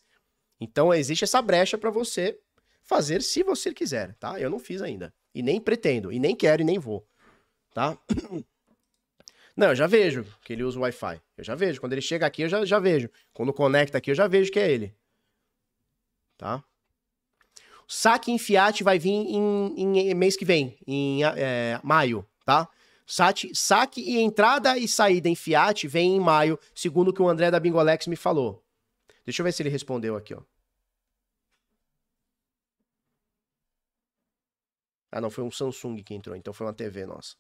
Então, existe essa brecha para você fazer se você quiser, tá? Eu não fiz ainda. E nem pretendo, e nem quero, e nem vou. Tá? [coughs] Não, eu já vejo que ele usa o Wi-Fi. Eu já vejo. Quando ele chega aqui, eu já, já vejo. Quando conecta aqui, eu já vejo que é ele. Tá? O saque em Fiat vai vir em, em mês que vem, em é, maio, tá? Saque, saque e entrada e saída em Fiat vem em maio, segundo o que o André da Bingolex me falou. Deixa eu ver se ele respondeu aqui, ó. Ah, não, foi um Samsung que entrou, então foi uma TV nossa.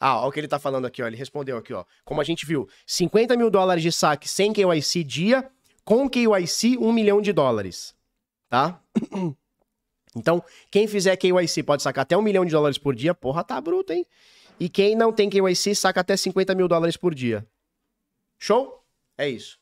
Ah, olha o que ele tá falando aqui, ó. Ele respondeu aqui, ó. Como a gente viu, 50 mil dólares de saque sem KYC dia, com KYC 1 milhão de dólares. Tá? Então, quem fizer KYC pode sacar até 1 milhão de dólares por dia. Porra, tá bruto, hein? E quem não tem KYC saca até 50 mil dólares por dia. Show? É isso.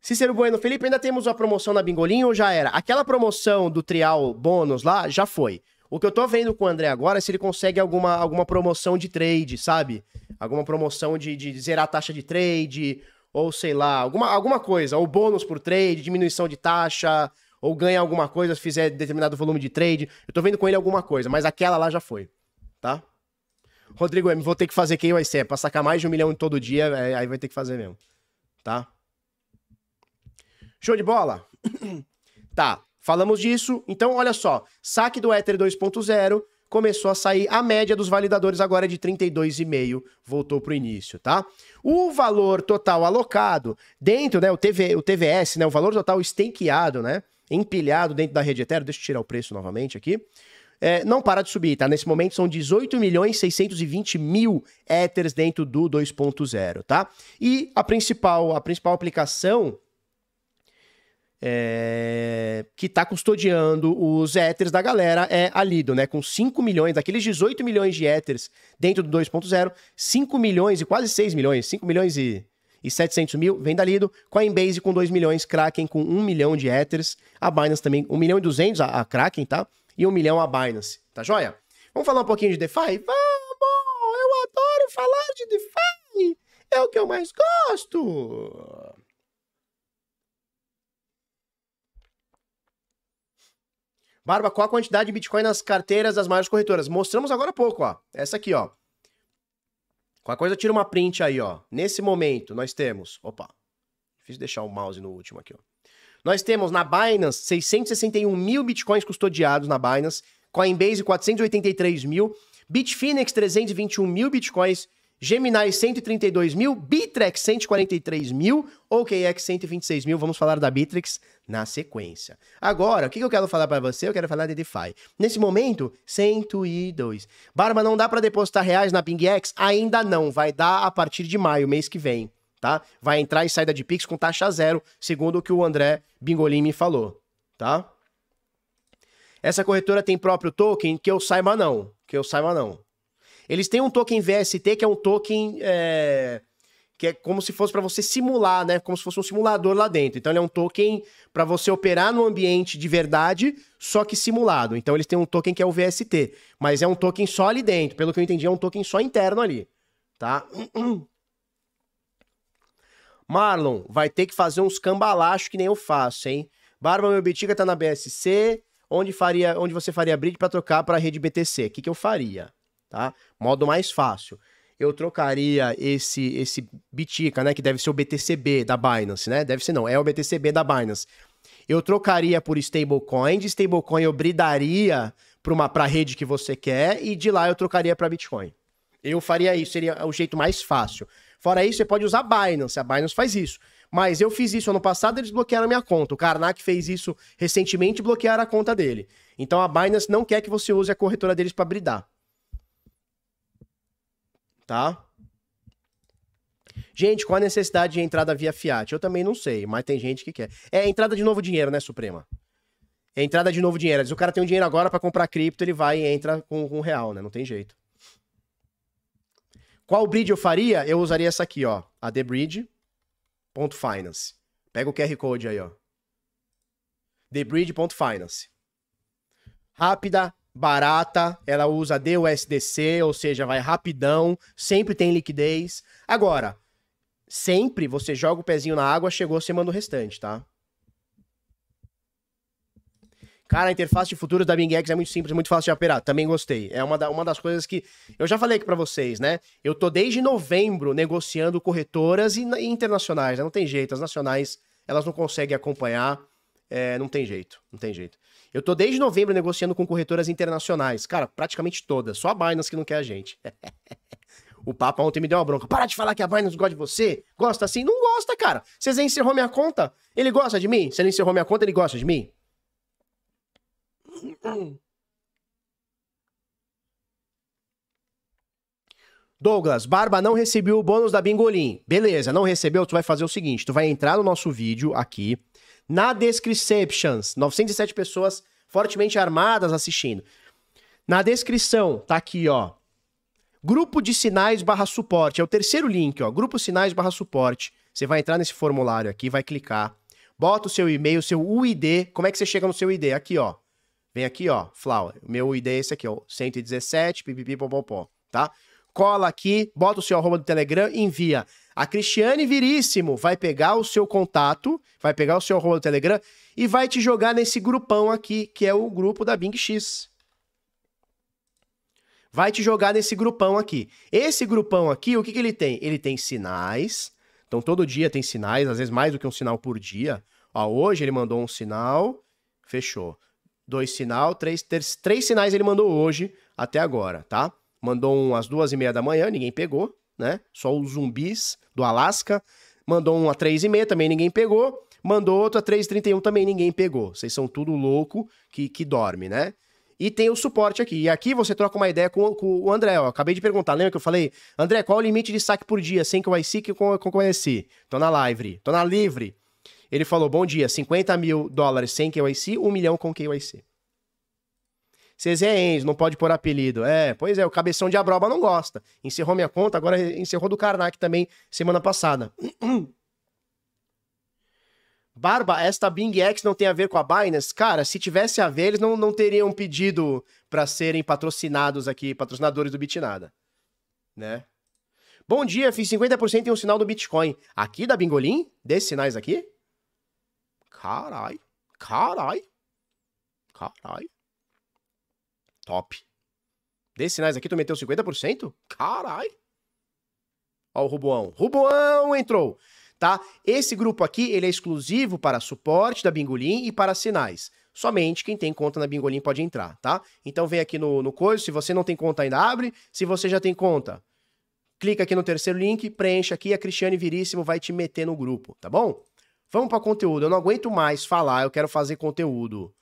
Cícero Bueno, Felipe, ainda temos a promoção na Bingolinho ou já era? Aquela promoção do trial bônus lá, já foi. O que eu tô vendo com o André agora é se ele consegue alguma, alguma promoção de trade, sabe? Alguma promoção de, de zerar a taxa de trade, ou sei lá, alguma, alguma coisa. Ou bônus por trade, diminuição de taxa, ou ganha alguma coisa se fizer determinado volume de trade. Eu tô vendo com ele alguma coisa, mas aquela lá já foi, tá? Rodrigo M, vou ter que fazer vai ser. Pra sacar mais de um milhão todo dia, é, aí vai ter que fazer mesmo, tá? Show de bola? [coughs] tá, falamos disso. Então, olha só. Saque do Ether 2.0 começou a sair. A média dos validadores agora é de 32,5. Voltou pro início, tá? O valor total alocado dentro, né? O, TV, o TVS, né? O valor total stakeado, né? Empilhado dentro da rede Ethereum. Deixa eu tirar o preço novamente aqui. É, não para de subir, tá? Nesse momento são 18 milhões 620 mil Ethers dentro do 2.0, tá? E a principal, a principal aplicação é, que está custodiando os éteres da galera é a Lido, né? Com 5 milhões, daqueles 18 milhões de éteres dentro do 2.0, 5 milhões e quase 6 milhões, 5 milhões e, e 700 mil vem da Lido, Coinbase com 2 milhões, Kraken com 1 milhão de éteres, a Binance também 1 milhão e 200 a, a Kraken, tá? E 1 milhão a Binance, tá joia? Vamos falar um pouquinho de DeFi? Vamos! Eu adoro falar de DeFi! É o que eu mais gosto! Barba, qual a quantidade de Bitcoin nas carteiras das maiores corretoras? Mostramos agora há pouco, ó. Essa aqui, ó. Qualquer coisa, tira uma print aí, ó. Nesse momento, nós temos... Opa. Difícil deixar o mouse no último aqui, ó. Nós temos na Binance 661 mil Bitcoins custodiados na Binance, Coinbase 483 mil, Bitfinex 321 mil Bitcoins Gemini 132 mil, Bittrex 143 mil, OKX 126 mil. Vamos falar da Bittrex na sequência. Agora, o que eu quero falar para você? Eu quero falar de DeFi. Nesse momento, 102. Barba, não dá para depositar reais na PingX? Ainda não. Vai dar a partir de maio, mês que vem, tá? Vai entrar e sair de Pix com taxa zero, segundo o que o André Bingolim me falou, tá? Essa corretora tem próprio token? Que eu saiba não. Que eu saiba não. Eles têm um token VST, que é um token é, que é como se fosse para você simular, né? Como se fosse um simulador lá dentro. Então ele é um token para você operar no ambiente de verdade, só que simulado. Então eles têm um token que é o VST, mas é um token só ali dentro. Pelo que eu entendi, é um token só interno ali, tá? [clears throat] Marlon, vai ter que fazer uns cambalachos que nem eu faço, hein? Barba, meu Bitiga tá na BSC. Onde, faria, onde você faria bridge para trocar para a rede BTC? O que, que eu faria? tá? Modo mais fácil. Eu trocaria esse esse Bitica, né, que deve ser o BTCB da Binance, né? Deve ser não, é o BTCB da Binance. Eu trocaria por stablecoin, de stablecoin eu bridaria para uma pra rede que você quer e de lá eu trocaria para Bitcoin. Eu faria isso, seria o jeito mais fácil. Fora isso, você pode usar Binance, a Binance faz isso. Mas eu fiz isso ano passado, eles bloquearam minha conta. O Karnak fez isso recentemente e bloquearam a conta dele. Então a Binance não quer que você use a corretora deles para bridar. Tá? Gente, qual a necessidade de entrada via Fiat? Eu também não sei, mas tem gente que quer. É entrada de novo dinheiro, né, Suprema? É entrada de novo dinheiro. Diz, o cara tem um dinheiro agora para comprar cripto, ele vai e entra com, com real, né? Não tem jeito. Qual bridge eu faria? Eu usaria essa aqui, ó. A The Bridge. Finance. Pega o QR Code aí, ó. TheBridge.finance. Rápida, barata, ela usa DUSDC, ou seja, vai rapidão, sempre tem liquidez. Agora, sempre você joga o pezinho na água, chegou, você manda o restante, tá? Cara, a interface de futuros da BingX é muito simples, muito fácil de operar. Também gostei. É uma, da, uma das coisas que eu já falei aqui para vocês, né? Eu tô desde novembro negociando corretoras e, e internacionais. Né? Não tem jeito. As nacionais, elas não conseguem acompanhar. É, não tem jeito. Não tem jeito. Eu tô desde novembro negociando com corretoras internacionais. Cara, praticamente todas. Só a Binance que não quer a gente. [laughs] o Papa ontem me deu uma bronca. Para de falar que a Binance gosta de você. Gosta assim? Não gosta, cara. Você encerrou minha conta. Ele gosta de mim? Você não encerrou minha conta, ele gosta de mim? Douglas, Barba não recebeu o bônus da Bingolim. Beleza, não recebeu? Tu vai fazer o seguinte: tu vai entrar no nosso vídeo aqui, na descriptions, 907 pessoas fortemente armadas assistindo. Na descrição, tá aqui, ó. Grupo de sinais barra suporte. É o terceiro link, ó. Grupo sinais barra suporte. Você vai entrar nesse formulário aqui, vai clicar. Bota o seu e-mail, seu UID. Como é que você chega no seu ID? Aqui, ó. Vem aqui, ó, Flower. Meu ID é esse aqui, ó, 117, pipipipopopó, tá? Cola aqui, bota o seu arroba do Telegram e envia. A Cristiane Viríssimo vai pegar o seu contato, vai pegar o seu arroba do Telegram e vai te jogar nesse grupão aqui, que é o grupo da Bing X. Vai te jogar nesse grupão aqui. Esse grupão aqui, o que, que ele tem? Ele tem sinais. Então todo dia tem sinais, às vezes mais do que um sinal por dia. Ó, hoje ele mandou um sinal, fechou dois sinal, três, três, três sinais ele mandou hoje até agora, tá? Mandou um às duas e meia da manhã, ninguém pegou, né? Só os zumbis do Alasca. Mandou um às três e meia, também ninguém pegou. Mandou outro às três e trinta e um, também ninguém pegou. Vocês são tudo louco que, que dorme, né? E tem o suporte aqui. E aqui você troca uma ideia com, com o André. Eu acabei de perguntar, lembra que eu falei? André, qual o limite de saque por dia? Sem que o IC com o IC? Tô na live, tô na livre. Ele falou: bom dia, 50 mil dólares sem KYC, 1 milhão com KYC. Cezé Enzo, não pode pôr apelido. É, pois é, o cabeção de Abroba não gosta. Encerrou minha conta, agora encerrou do Karnak também semana passada. [clears throat] Barba, esta Bing X não tem a ver com a Binance? Cara, se tivesse a ver, eles não, não teriam pedido para serem patrocinados aqui, patrocinadores do Bitnada. Né? Bom dia, fiz 50% em um sinal do Bitcoin. Aqui da Bingolim? Desses sinais aqui? Carai, carai, carai. Top. Desses sinais aqui, tu meteu 50%? Carai. Ó o Ruboão. Ruboão entrou, tá? Esse grupo aqui, ele é exclusivo para suporte da Bingolim e para sinais. Somente quem tem conta na Bingolim pode entrar, tá? Então vem aqui no, no coisa, se você não tem conta ainda, abre. Se você já tem conta, clica aqui no terceiro link, preenche aqui, a Cristiane Viríssimo vai te meter no grupo, tá bom? Vamos para conteúdo. Eu não aguento mais falar, eu quero fazer conteúdo.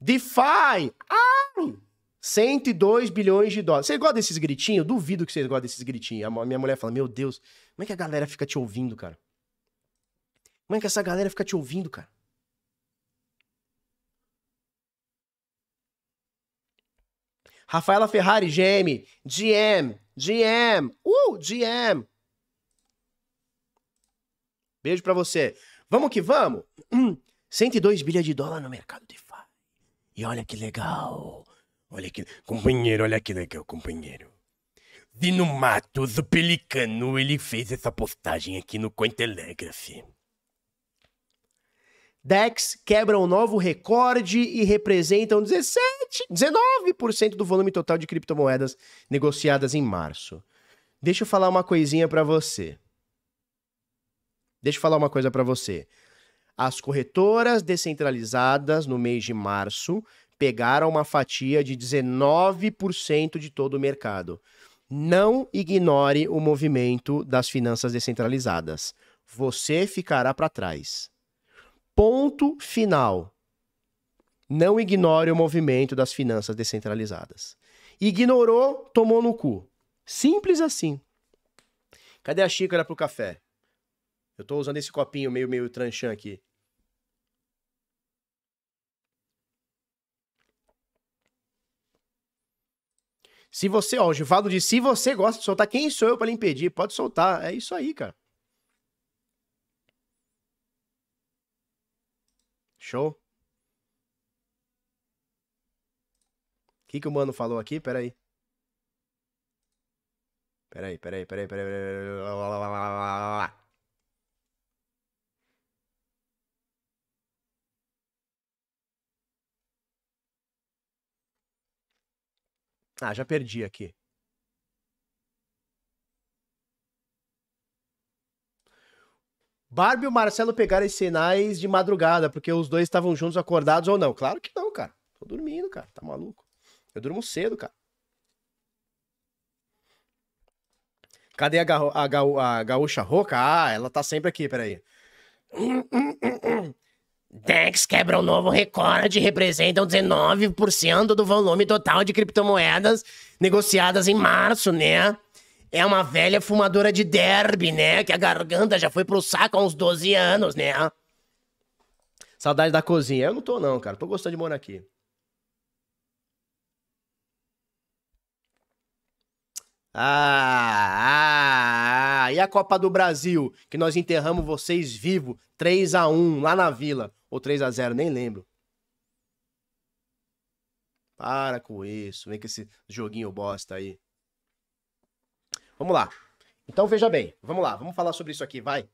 DeFi! Ai! 102 bilhões de dólares. Você gosta desses gritinhos? Duvido que vocês gostem desses gritinhos. A minha mulher fala: Meu Deus, como é que a galera fica te ouvindo, cara? Como é que essa galera fica te ouvindo, cara? Rafaela Ferrari, GM, GM, GM, uh, GM. Beijo pra você. Vamos que vamos. 102 bilhões de dólares no mercado de DeFi. E olha que legal. Olha que. Companheiro, olha que legal, companheiro. Dino Matos, o Pelicano, ele fez essa postagem aqui no Cointelegraph. DEX quebra um novo recorde e representam 17, 19% do volume total de criptomoedas negociadas em março. Deixa eu falar uma coisinha para você. Deixa eu falar uma coisa para você. As corretoras descentralizadas no mês de março pegaram uma fatia de 19% de todo o mercado. Não ignore o movimento das finanças descentralizadas. Você ficará para trás. Ponto final. Não ignore o movimento das finanças descentralizadas. Ignorou, tomou no cu. Simples assim. Cadê a xícara pro café? Eu tô usando esse copinho meio meio tranchã aqui. Se você, ó, o Givaldo disse, se você gosta de soltar, quem sou eu para lhe impedir? Pode soltar. É isso aí, cara. Show? O que, que o mano falou aqui? Peraí. Peraí, peraí, peraí, peraí. peraí. Ah, já perdi aqui. Barbie e o Marcelo pegaram esses sinais de madrugada, porque os dois estavam juntos acordados ou não? Claro que não, cara. Tô dormindo, cara. Tá maluco? Eu durmo cedo, cara. Cadê a, garro, a, gaú, a gaúcha rouca? Ah, ela tá sempre aqui, peraí. [clears throat] DEX quebra um novo recorde e representam 19% do volume total de criptomoedas negociadas em março, né? É uma velha fumadora de derby, né? Que a garganta já foi pro saco há uns 12 anos, né? Saudade da cozinha. Eu não tô, não, cara. Tô gostando de morar aqui. Ah, ah, a Copa do Brasil, que nós enterramos vocês vivos, 3 a 1 lá na Vila, ou 3 a 0 nem lembro. Para com isso, vem com esse joguinho bosta aí. Vamos lá. Então veja bem, vamos lá, vamos falar sobre isso aqui, vai.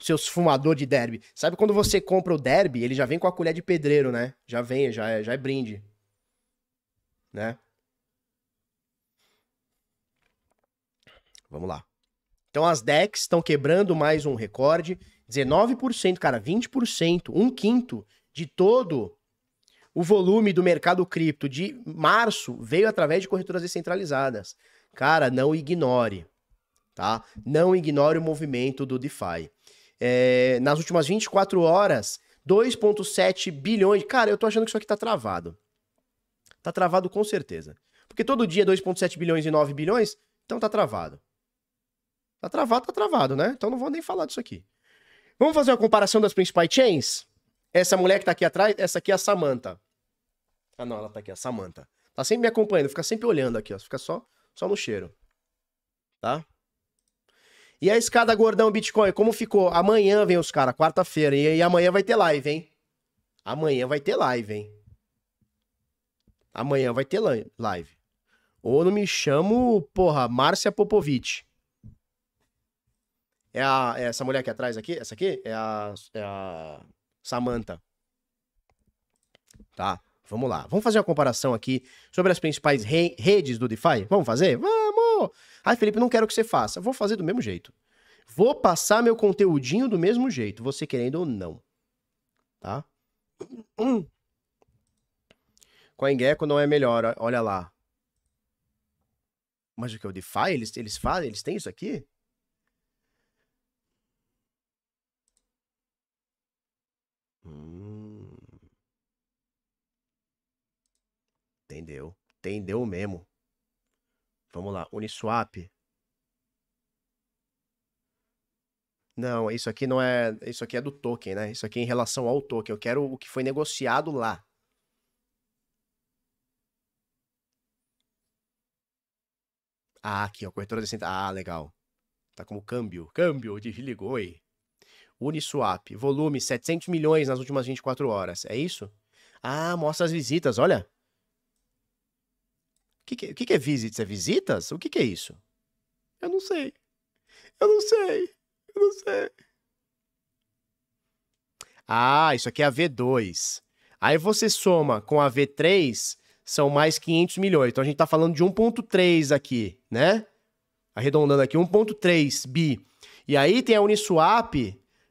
Seus fumador de derby. Sabe quando você compra o derby, ele já vem com a colher de pedreiro, né? Já vem, já é, já é brinde. Né? Vamos lá. Então as DEX estão quebrando mais um recorde. 19%, cara, 20%, um quinto de todo o volume do mercado cripto de março veio através de corretoras descentralizadas. Cara, não ignore, tá? Não ignore o movimento do DeFi. É, nas últimas 24 horas, 2,7 bilhões. Cara, eu tô achando que isso aqui tá travado. Tá travado com certeza. Porque todo dia 2,7 bilhões e 9 bilhões, então tá travado. Tá travado, tá travado, né? Então não vou nem falar disso aqui. Vamos fazer uma comparação das principais chains? Essa mulher que tá aqui atrás, essa aqui é a Samantha. Ah, não, ela tá aqui, a Samantha. Tá sempre me acompanhando, fica sempre olhando aqui, ó. Fica só, só no cheiro. Tá? E a escada gordão Bitcoin, como ficou? Amanhã vem os caras, quarta-feira. E, e amanhã vai ter live, hein? Amanhã vai ter live, hein? Amanhã vai ter live. Ou não me chamo, porra, Márcia Popovic. É, a, é essa mulher aqui atrás aqui? Essa aqui? É a, é a Samantha. Tá, vamos lá. Vamos fazer uma comparação aqui sobre as principais re redes do DeFi? Vamos fazer? Vamos! Ai, Felipe, não quero que você faça. Vou fazer do mesmo jeito. Vou passar meu conteúdinho do mesmo jeito, você querendo ou não. Tá? Hum. CoinGecko não é melhor, olha lá. Mas o que? O DeFi? Eles, eles fazem? Eles têm isso aqui? Hum. Entendeu? Entendeu mesmo. Vamos lá, Uniswap. Não, isso aqui não é. Isso aqui é do token, né? Isso aqui é em relação ao token. Eu quero o que foi negociado lá. Ah, aqui, ó, corretora de Ah, legal. Tá como câmbio. Câmbio, desligou aí. Uniswap, volume 700 milhões nas últimas 24 horas. É isso? Ah, mostra as visitas, olha. O que, que, que, é visits? É visitas? O que, que é isso? Eu não sei. Eu não sei. Eu não sei. Ah, isso aqui é a V2. Aí você soma com a V3, são mais 500 milhões. Então a gente tá falando de 1.3 aqui, né? Arredondando aqui, 1.3 bi. E aí tem a Uniswap,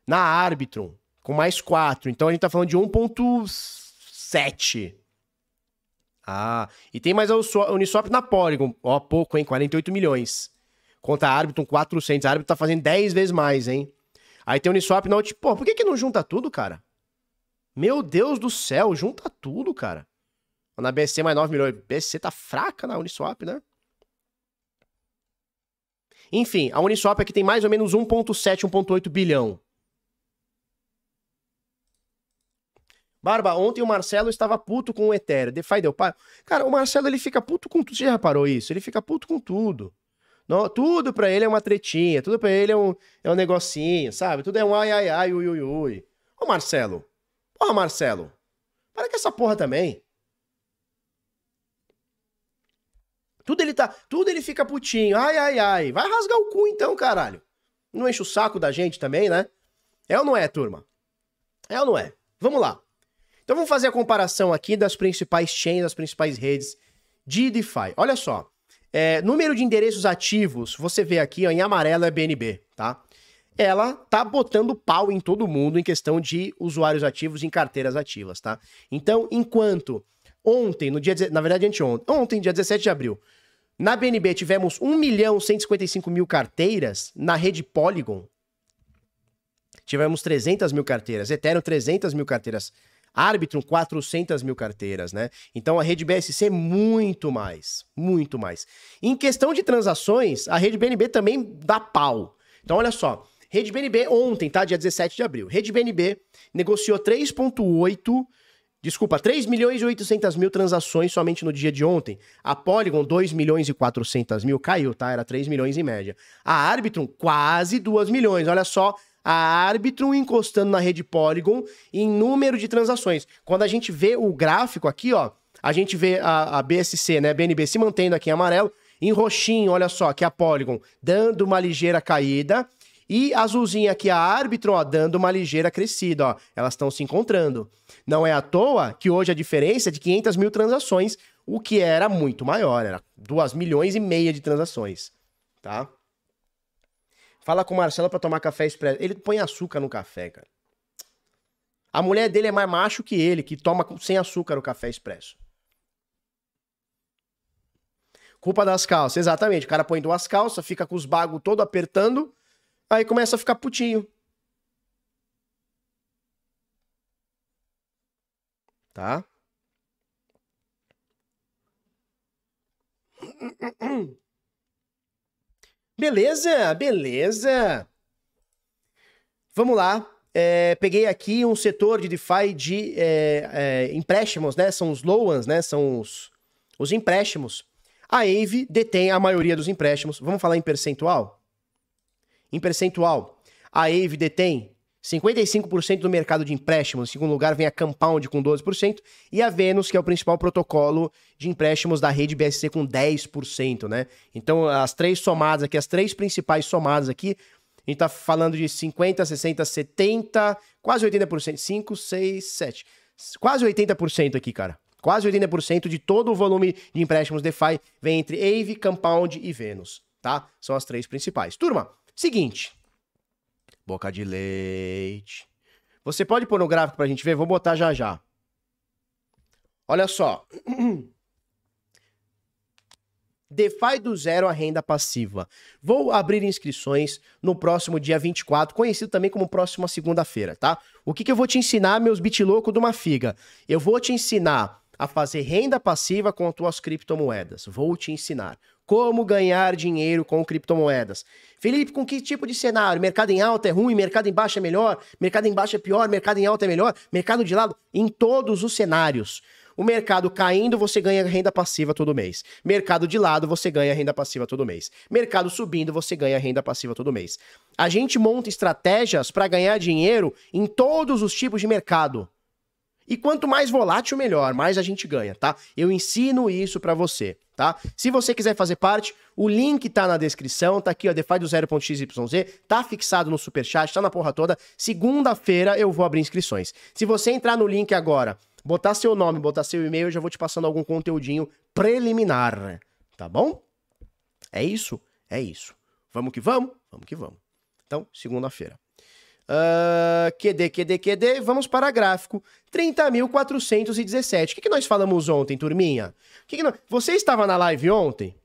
na Arbitrum, com mais 4. Então a gente tá falando de 1.7. Ah, e tem mais a Uniswap na Polygon. Ó, pouco, hein? 48 milhões. Contra a Arbitrum, 400. A Arbitrum tá fazendo 10 vezes mais, hein? Aí tem o Uniswap na. Pô, por que que não junta tudo, cara? Meu Deus do céu, junta tudo, cara. Na BSC mais 9 milhões. BSC tá fraca na Uniswap, né? Enfim, a Uniswap aqui tem mais ou menos 1.7, 1.8 bilhão. Barba, ontem o Marcelo estava puto com o Ethereum. DeFi deu pai. Cara, o Marcelo ele fica puto com tudo. Você já reparou isso? Ele fica puto com tudo. Não, tudo pra ele é uma tretinha, tudo pra ele é um, é um negocinho, sabe? Tudo é um ai, ai, ai, ui, ui, ui. Ô Marcelo, porra, Marcelo, para com essa porra também. Tudo ele tá, tudo ele fica putinho, ai, ai, ai. Vai rasgar o cu então, caralho. Não enche o saco da gente também, né? É ou não é, turma? É ou não é? Vamos lá. Então vamos fazer a comparação aqui das principais chains, das principais redes de DeFi. Olha só, é, número de endereços ativos, você vê aqui ó, em amarelo é BNB, tá? Ela tá botando pau em todo mundo em questão de usuários ativos em carteiras ativas, tá? Então, enquanto ontem, no dia, na verdade anteontem, ontem, dia 17 de abril, na BNB tivemos 1 milhão 155 mil carteiras, na rede Polygon tivemos 300 mil carteiras, Ethereum 300 mil carteiras, Arbitrum, 400 mil carteiras, né? Então a rede BSC, muito mais, muito mais. Em questão de transações, a rede BNB também dá pau. Então olha só, rede BNB ontem, tá? Dia 17 de abril. Rede BNB negociou 3,8 Desculpa, 3 milhões e 800 mil transações somente no dia de ontem. A Polygon, 2 milhões e 400 mil, caiu, tá? Era 3 milhões em média. A Arbitrum, quase 2 milhões. Olha só a árbitro encostando na rede Polygon em número de transações. Quando a gente vê o gráfico aqui, ó, a gente vê a, a BSC, né, BNB se mantendo aqui em amarelo, em roxinho, olha só, que a Polygon dando uma ligeira caída e azulzinha aqui a árbitro, dando uma ligeira crescida, ó. Elas estão se encontrando. Não é à toa que hoje a diferença é de 500 mil transações, o que era muito maior, era 2 milhões e meia de transações, tá? Fala com o Marcelo pra tomar café expresso. Ele põe açúcar no café, cara. A mulher dele é mais macho que ele, que toma sem açúcar o café expresso. Culpa das calças, exatamente. O cara põe duas calças, fica com os bagos todo apertando, aí começa a ficar putinho. Tá? [clears throat] Beleza, beleza. Vamos lá. É, peguei aqui um setor de DeFi de é, é, empréstimos, né? São os loans, né? São os, os empréstimos. A Aave detém a maioria dos empréstimos. Vamos falar em percentual? Em percentual, a Aave detém 55% do mercado de empréstimos. Em segundo lugar, vem a Compound com 12%. E a Venus, que é o principal protocolo de empréstimos da rede BSC com 10%, né? Então, as três somadas aqui, as três principais somadas aqui, a gente tá falando de 50, 60, 70, quase 80%. 5, 6, 7. Quase 80% aqui, cara. Quase 80% de todo o volume de empréstimos DeFi vem entre Aave, Compound e Venus, tá? São as três principais. Turma, seguinte. Boca de leite. Você pode pôr no gráfico pra gente ver? Vou botar já já. Olha só. [clears throat] DeFi do zero a renda passiva. Vou abrir inscrições no próximo dia 24, conhecido também como próxima segunda-feira, tá? O que, que eu vou te ensinar, meus loucos de uma figa? Eu vou te ensinar a fazer renda passiva com as tuas criptomoedas. Vou te ensinar. Como ganhar dinheiro com criptomoedas. Felipe, com que tipo de cenário? Mercado em alta é ruim, mercado em baixa é melhor, mercado em baixa é pior, mercado em alta é melhor, mercado de lado? Em todos os cenários. O mercado caindo, você ganha renda passiva todo mês. Mercado de lado, você ganha renda passiva todo mês. Mercado subindo, você ganha renda passiva todo mês. A gente monta estratégias para ganhar dinheiro em todos os tipos de mercado. E quanto mais volátil, melhor, mais a gente ganha, tá? Eu ensino isso para você, tá? Se você quiser fazer parte, o link tá na descrição, tá aqui, ó, DeFi do 0.xyz, tá fixado no superchat, tá na porra toda. Segunda-feira eu vou abrir inscrições. Se você entrar no link agora, botar seu nome, botar seu e-mail, eu já vou te passando algum conteúdinho preliminar, tá bom? É isso? É isso. Vamos que vamos? Vamos que vamos. Então, segunda-feira. Uh, QD, QD, QD, vamos para gráfico. 30.417. O que, que nós falamos ontem, turminha? Que que nós... Você estava na live ontem?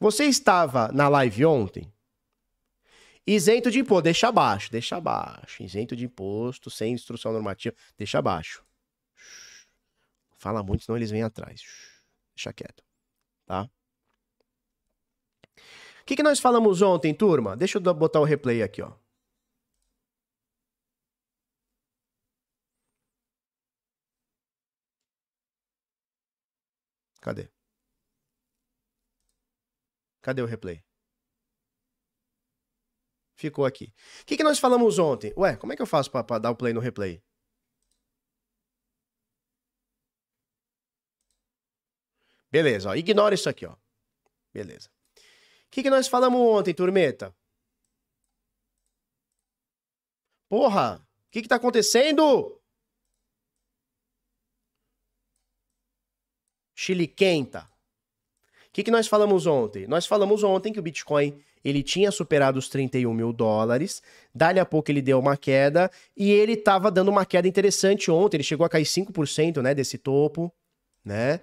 Você estava na live ontem? Isento de imposto, deixa abaixo, deixa abaixo. Isento de imposto, sem instrução normativa, deixa abaixo. Fala muito, senão eles vêm atrás. Deixa quieto, tá? O que, que nós falamos ontem, turma? Deixa eu botar o replay aqui, ó. Cadê? Cadê o replay? Ficou aqui. O que, que nós falamos ontem? Ué, como é que eu faço para dar o play no replay? Beleza, ó, ignora isso aqui, ó. Beleza. O que, que nós falamos ontem, turmeta? Porra, o que, que tá acontecendo? Chile quenta. O que, que nós falamos ontem? Nós falamos ontem que o Bitcoin ele tinha superado os 31 mil dólares, dali a pouco ele deu uma queda e ele estava dando uma queda interessante ontem, ele chegou a cair 5% né, desse topo, né?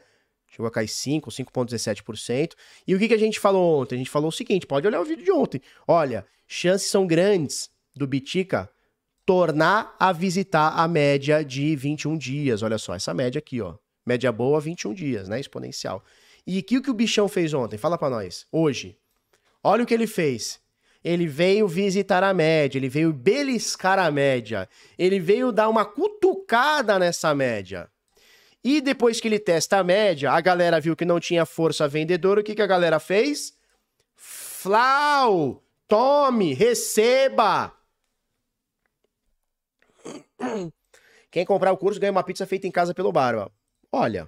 Chegou a cair 5, 5,17%. E o que, que a gente falou ontem? A gente falou o seguinte: pode olhar o vídeo de ontem. Olha, chances são grandes do Bitica tornar a visitar a média de 21 dias. Olha só, essa média aqui, ó. Média boa, 21 dias, né? Exponencial. E o que, o bichão fez ontem? Fala para nós. Hoje. Olha o que ele fez. Ele veio visitar a média, ele veio beliscar a média, ele veio dar uma cutucada nessa média. E depois que ele testa a média, a galera viu que não tinha força vendedora, o que, que a galera fez? Flau! Tome, receba! Quem comprar o curso ganha uma pizza feita em casa pelo Barba. Olha,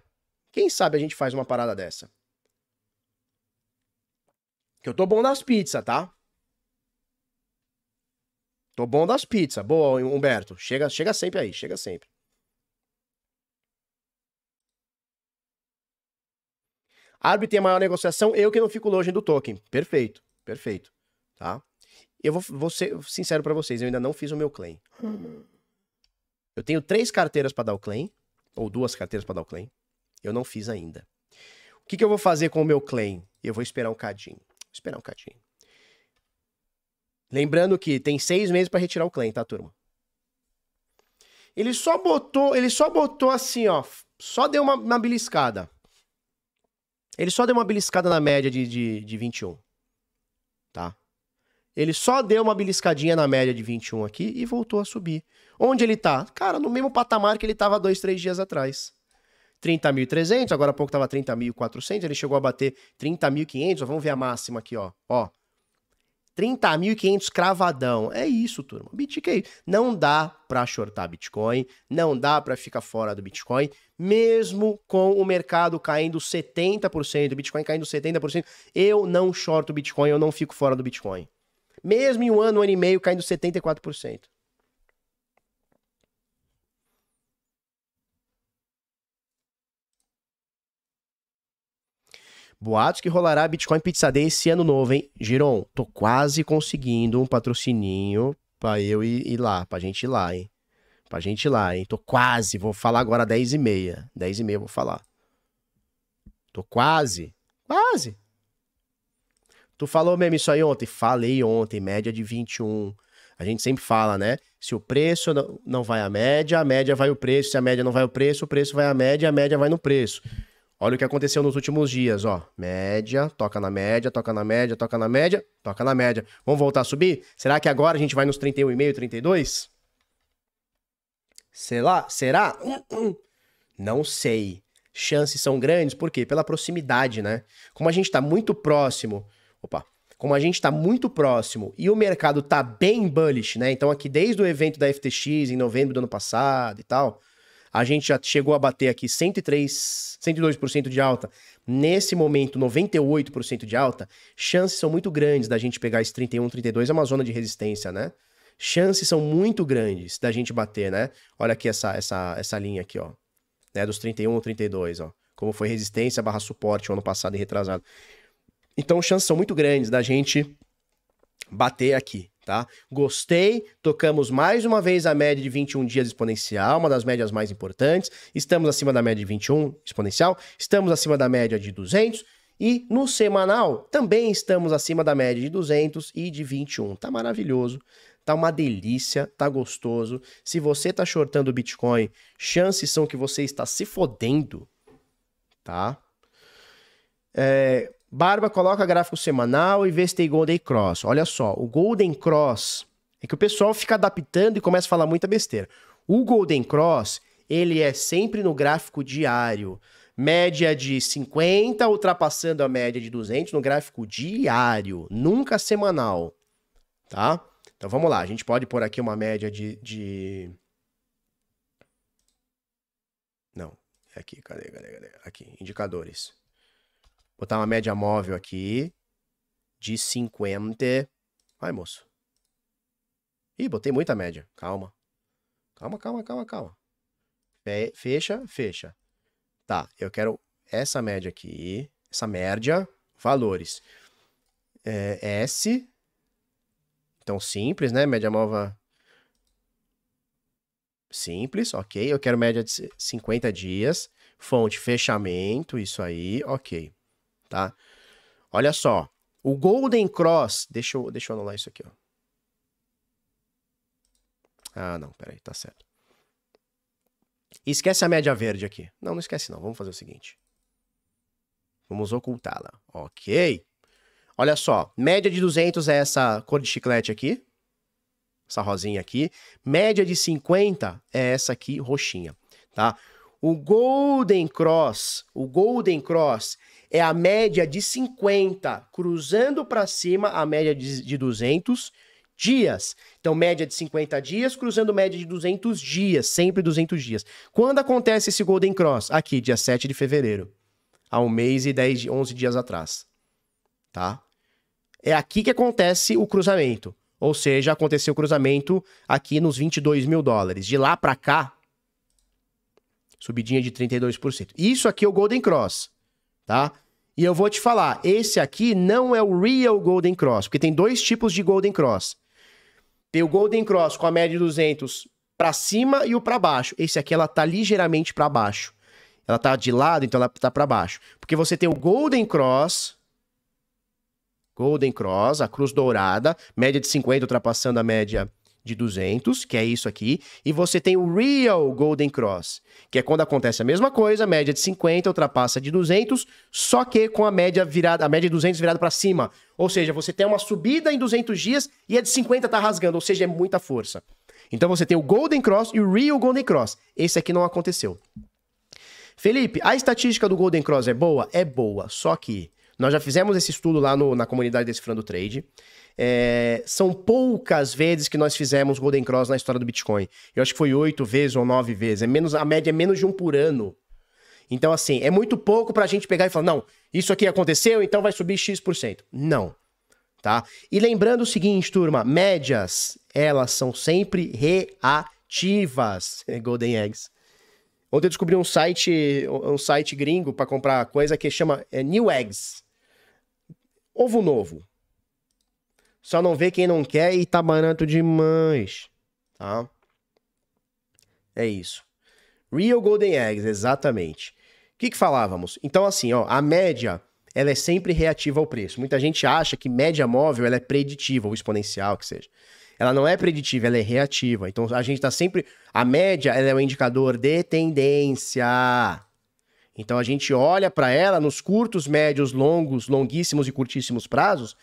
quem sabe a gente faz uma parada dessa? Que eu tô bom das pizzas, tá? Tô bom das pizzas. Boa, Humberto. Chega, chega sempre aí, chega sempre. Árbitro tem a maior negociação, eu que não fico longe do token. Perfeito, perfeito, tá? Eu vou, vou ser sincero para vocês, eu ainda não fiz o meu claim. Eu tenho três carteiras para dar o claim ou duas carteiras para dar o claim. Eu não fiz ainda. O que, que eu vou fazer com o meu claim? Eu vou esperar um cadinho. Esperar um cadinho. Lembrando que tem seis meses para retirar o claim, tá, turma? Ele só botou, ele só botou assim, ó, só deu uma, uma beliscada. Ele só deu uma beliscada na média de, de, de 21, tá? Ele só deu uma beliscadinha na média de 21 aqui e voltou a subir. Onde ele tá? Cara, no mesmo patamar que ele tava dois, três dias atrás. 30.300, agora há pouco tava 30.400, ele chegou a bater 30.500, vamos ver a máxima aqui, ó. Ó, 30.500 cravadão. É isso, turma. Bitcoin não dá para shortar Bitcoin, não dá para ficar fora do Bitcoin, mesmo com o mercado caindo 70%, o Bitcoin caindo 70%, eu não shorto Bitcoin, eu não fico fora do Bitcoin mesmo em um ano, um ano e meio, caindo 74%. Boatos que rolará Bitcoin Pizza Day esse ano novo, hein? Giron, tô quase conseguindo um patrocininho pra eu ir, ir, lá, pra gente ir lá, hein? Pra gente ir lá, hein? Tô quase, vou falar agora 10 e meia. 10 e meia vou falar. Tô quase, quase. Tu falou mesmo isso aí ontem? Falei ontem, média de 21. A gente sempre fala, né? Se o preço não vai à média, a média vai o preço. Se a média não vai o preço, o preço vai à média, a média vai no preço. Olha o que aconteceu nos últimos dias, ó. Média, toca na média, toca na média, toca na média, toca na média. Vamos voltar a subir? Será que agora a gente vai nos 31,5, 32? Sei lá, será? Não sei. Chances são grandes, por quê? Pela proximidade, né? Como a gente tá muito próximo Opa. Como a gente está muito próximo e o mercado está bem bullish, né? Então, aqui desde o evento da FTX em novembro do ano passado e tal, a gente já chegou a bater aqui 103, 102% de alta. Nesse momento, 98% de alta. Chances são muito grandes da gente pegar esse 31, 32, é uma zona de resistência, né? Chances são muito grandes da gente bater, né? Olha aqui essa, essa, essa linha aqui, ó. Né? Dos 31 32, ó. Como foi resistência barra suporte o ano passado e retrasado. Então, chances são muito grandes da gente bater aqui, Tá? Gostei, tocamos mais uma vez a média de 21 dias exponencial, uma das médias mais importantes. Estamos acima da média de 21 exponencial, estamos acima da média de 200 e no semanal também estamos acima da média de 200 e de 21. Tá maravilhoso. Tá uma delícia, tá gostoso. Se você tá shortando Bitcoin, chances são que você está se fodendo, tá? É, Barba coloca gráfico semanal e vê se tem Golden Cross. Olha só, o Golden Cross é que o pessoal fica adaptando e começa a falar muita besteira. O Golden Cross, ele é sempre no gráfico diário. Média de 50 ultrapassando a média de 200 no gráfico diário, nunca semanal, tá? Então vamos lá, a gente pode pôr aqui uma média de. de... Não, é aqui, cadê, cadê, cadê? Aqui, indicadores. Botar uma média móvel aqui de 50. Vai, moço. Ih, botei muita média. Calma. Calma, calma, calma, calma. Fecha, fecha. Tá, eu quero essa média aqui. Essa média. Valores. É, S então, simples, né? Média móvel simples, ok. Eu quero média de 50 dias. Fonte, fechamento, isso aí, ok. Tá? Olha só. O Golden Cross, deixa eu, deixa eu anular isso aqui, ó. Ah, não, peraí, tá certo. Esquece a média verde aqui. Não, não esquece não. Vamos fazer o seguinte. Vamos ocultá-la. Ok. Olha só, média de 200 é essa cor de chiclete aqui, essa rosinha aqui. Média de 50 é essa aqui, roxinha, tá? O Golden Cross, o Golden Cross é a média de 50, cruzando para cima a média de, de 200 dias. Então, média de 50 dias, cruzando média de 200 dias, sempre 200 dias. Quando acontece esse Golden Cross? Aqui, dia 7 de fevereiro. Há um mês e 10, 11 dias atrás. Tá? é aqui que acontece o cruzamento. Ou seja, aconteceu o cruzamento aqui nos 22 mil dólares. De lá para cá, subidinha de 32%. Isso aqui é o Golden Cross, tá? E eu vou te falar, esse aqui não é o Real Golden Cross, porque tem dois tipos de Golden Cross. Tem o Golden Cross com a média de 200 para cima e o para baixo. Esse aqui ela tá ligeiramente para baixo. Ela tá de lado, então ela tá para baixo. Porque você tem o Golden Cross, Golden Cross, a cruz dourada, média de 50 ultrapassando a média de 200, que é isso aqui, e você tem o Real Golden Cross, que é quando acontece a mesma coisa, média de 50 ultrapassa de 200, só que com a média virada, a média de 200 virada para cima. Ou seja, você tem uma subida em 200 dias e a de 50 tá rasgando, ou seja, é muita força. Então você tem o Golden Cross e o Real Golden Cross. Esse aqui não aconteceu. Felipe, a estatística do Golden Cross é boa? É boa, só que nós já fizemos esse estudo lá no, na comunidade Decifrando Trade. É, são poucas vezes que nós fizemos Golden Cross na história do Bitcoin. Eu acho que foi oito vezes ou nove vezes. É menos, a média é menos de um por ano. Então, assim, é muito pouco para a gente pegar e falar, não, isso aqui aconteceu, então vai subir X%. Não. Tá? E lembrando o seguinte, turma, médias, elas são sempre reativas. [laughs] Golden Eggs. Ontem eu descobri um site, um site gringo para comprar coisa que chama é, New Eggs. Ovo novo. Só não vê quem não quer e tá barato demais. Tá? É isso. Real Golden Eggs, exatamente. O que, que falávamos? Então, assim, ó, a média ela é sempre reativa ao preço. Muita gente acha que média móvel ela é preditiva, ou exponencial, que seja. Ela não é preditiva, ela é reativa. Então a gente está sempre. A média ela é um indicador de tendência. Então a gente olha para ela nos curtos, médios, longos, longuíssimos e curtíssimos prazos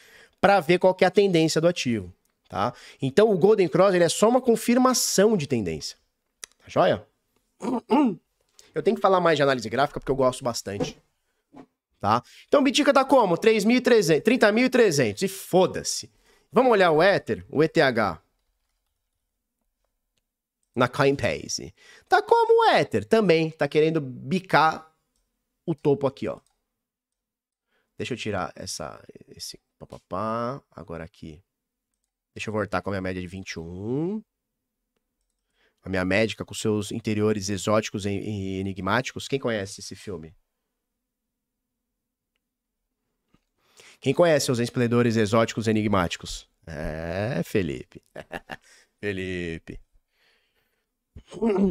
para ver qual é a tendência do ativo, tá? Então o Golden Cross ele é só uma confirmação de tendência. Tá joia? Eu tenho que falar mais de análise gráfica porque eu gosto bastante. Tá? Então Bitica tá como? 3.300, 30.300 e foda-se. Vamos olhar o Ether, o ETH na Coinbase. Tá como o Ether também, tá querendo bicar o topo aqui, ó. Deixa eu tirar essa, esse papapá. Agora aqui. Deixa eu voltar com a minha média de 21. A minha médica com seus interiores exóticos e enigmáticos. Quem conhece esse filme? Quem conhece os esplendores exóticos e enigmáticos? É, Felipe. [laughs] Felipe.